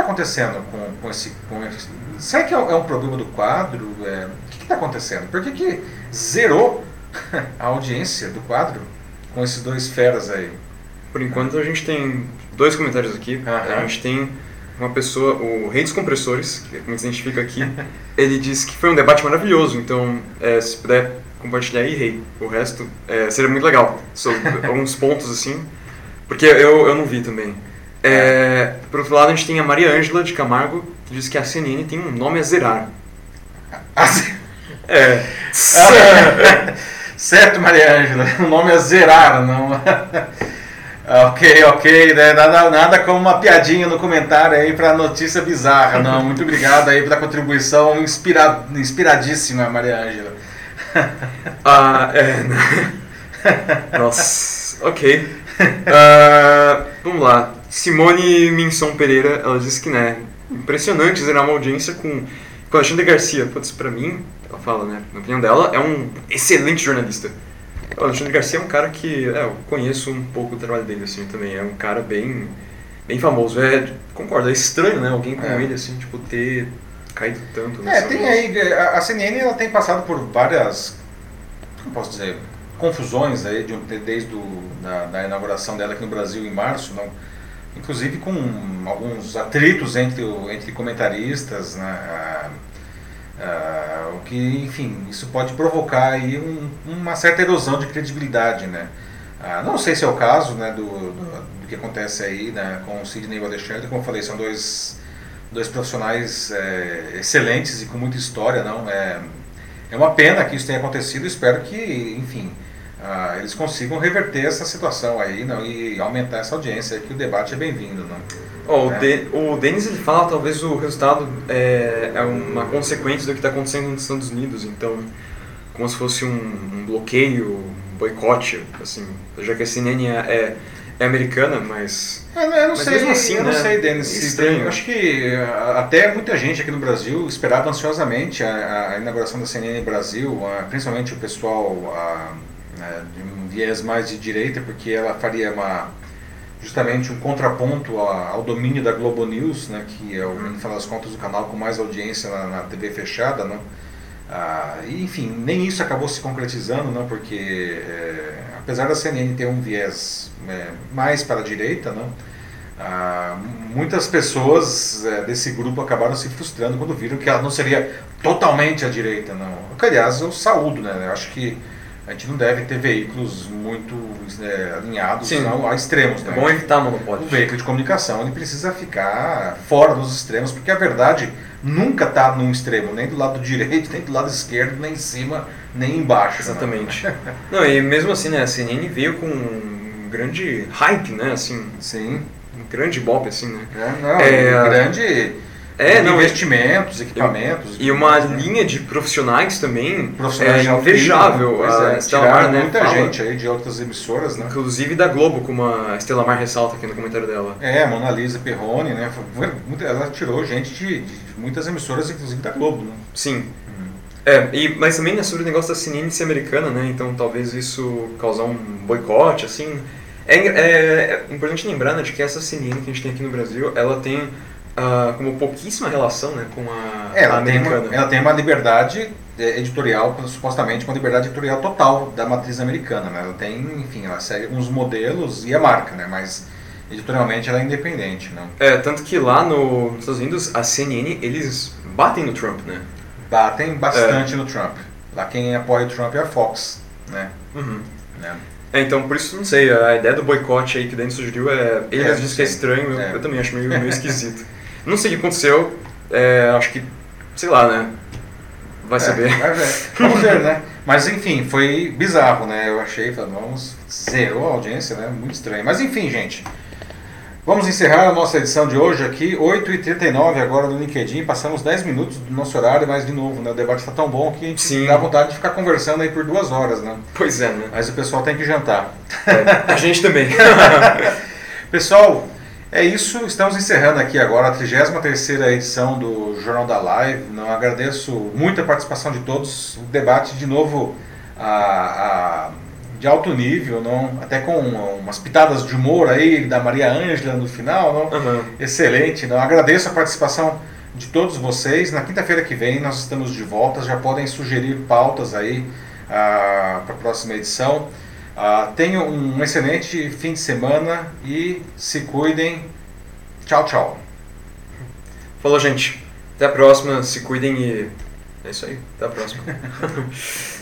está acontecendo com, com, esse, com esse. Será que é, é um problema do quadro? É, o que está acontecendo? Por que, que zerou a audiência do quadro com esses dois feras aí? por enquanto a gente tem dois comentários aqui. A gente tem uma pessoa, o Rei dos Compressores, que é como se identifica aqui, ele disse que foi um debate maravilhoso, então é, se puder compartilhar aí, Rei, o resto é, seria muito legal, sobre alguns pontos assim, porque eu, eu não vi também. É, por outro lado, a gente tem a Maria Ângela de Camargo, que diz que a CNN tem um nome a zerar. é. certo, Maria Ângela, o nome é zerar, não. ok, ok, né? nada, nada como uma piadinha no comentário aí para notícia bizarra, não. Muito obrigado aí pela contribuição inspira, inspiradíssima, Maria Ângela. ah, é. Nossa, ok. Uh, vamos lá. Simone Minson Pereira, ela disse que, né, impressionante zerar uma audiência com, com Alexandre Garcia. Putz, pra mim, ela fala, né, na opinião dela, é um excelente jornalista. O Alexandre Garcia é um cara que, é, eu conheço um pouco o trabalho dele, assim, também. É um cara bem, bem famoso. É, concordo, é estranho, né, alguém como é. ele, assim, tipo, ter caído tanto. É, tem aí, a CNN, ela tem passado por várias, como posso dizer, confusões aí, de, desde do, da, da inauguração dela aqui no Brasil em março, não inclusive com alguns atritos entre, entre comentaristas, né? Ah, ah, o que, enfim, isso pode provocar aí um, uma certa erosão de credibilidade, né? Ah, não sei se é o caso né, do, do, do que acontece aí né, com o Sidney e o Alexandre, como eu falei, são dois, dois profissionais é, excelentes e com muita história, não? É, é uma pena que isso tenha acontecido, espero que, enfim, ah, eles consigam reverter essa situação aí não, e aumentar essa audiência, que o debate é bem-vindo. Não? Oh, é. de, o Denis ele fala talvez o resultado é, é uma consequência do que está acontecendo nos Estados Unidos, então como se fosse um, um bloqueio, um boicote, assim, já que a CNN é, é, é americana, mas eu não, eu não sei, assim, eu né? não sei, Denis. Estranho. Acho que até muita gente aqui no Brasil esperava ansiosamente a, a inauguração da CNN Brasil, a, principalmente o pessoal a, né, de um viés mais de direita, porque ela faria uma, justamente um contraponto ao domínio da Globo News, né, que é, o, no final das contas, o canal com mais audiência na, na TV fechada. Né, ah, e, enfim, nem isso acabou se concretizando, não, porque é, apesar da CNN ter um viés é, mais para a direita, não, ah, muitas pessoas é, desse grupo acabaram se frustrando quando viram que ela não seria totalmente à direita, não. Que, aliás, eu saúdo, né? Eu acho que a gente não deve ter veículos muito é, alinhados Sim. a extremos. Né? É bom evitar monopólio. O veículo de comunicação ele precisa ficar fora dos extremos, porque a verdade nunca está num extremo, nem do lado direito, nem do lado esquerdo, nem em cima, nem embaixo. Né? Exatamente. Não, não e mesmo assim, né, a CNN veio com um grande hype, né, assim. Sim. Um grande bop, assim, né. É, não, é, um grande é, não, investimentos, equipamentos. E uma né? linha de profissionais também profissionais é invejável. A é, Estela Mar, né, muita fala, gente aí de outras emissoras, né? Inclusive da Globo, como a Estela Mar ressalta aqui no comentário dela. É, a Mona Lisa Perrone, né? Ela tirou gente de, de muitas emissoras, inclusive da Globo, né? Sim. Uhum. É, e, mas também né, sobre o negócio da ser americana, né? Então talvez isso causar um boicote, assim. É, é, é importante lembrar né, de que essa CNN que a gente tem aqui no Brasil, ela tem uh, como pouquíssima relação né, com a, é, ela a americana. Tem uma, ela tem uma liberdade é, editorial, supostamente uma liberdade editorial total da matriz americana. Né? Ela tem, enfim, ela segue alguns modelos e a marca, né? mas editorialmente ela é independente. Não? É, tanto que lá no, nos Estados Unidos, a CNN, eles batem no Trump, né? Batem bastante é. no Trump. Lá quem apoia o Trump é a Fox, né? Uhum. né? É, então por isso não sei, a ideia do boicote aí que o Denis sugeriu é. Ele é, disse que é estranho, eu, é. eu, também acho meio, meio esquisito. Não sei o que aconteceu, é, acho que, sei lá, né? Vai é, saber. Vai ver. Vamos ver, né? Mas enfim, foi bizarro, né? Eu achei, vamos, zerou a audiência, né? Muito estranho. Mas enfim, gente. Vamos encerrar a nossa edição de hoje aqui, 8h39 agora no LinkedIn. Passamos 10 minutos do nosso horário, mas de novo, né, o debate está tão bom que a gente Sim. dá vontade de ficar conversando aí por duas horas, né? Pois é, né? Mas o pessoal tem que jantar. É, a gente também. pessoal, é isso, estamos encerrando aqui agora a 33 edição do Jornal da Live. Não agradeço muito a participação de todos. O debate de novo a, a, de alto nível, não? até com umas pitadas de humor aí da Maria Ângela no final. Não? Uhum. Excelente. Não? Agradeço a participação de todos vocês. Na quinta-feira que vem nós estamos de volta. Já podem sugerir pautas aí ah, para a próxima edição. Uh, tenham um excelente fim de semana e se cuidem. Tchau, tchau. Falou, gente. Até a próxima. Se cuidem e. É isso aí. Até a próxima.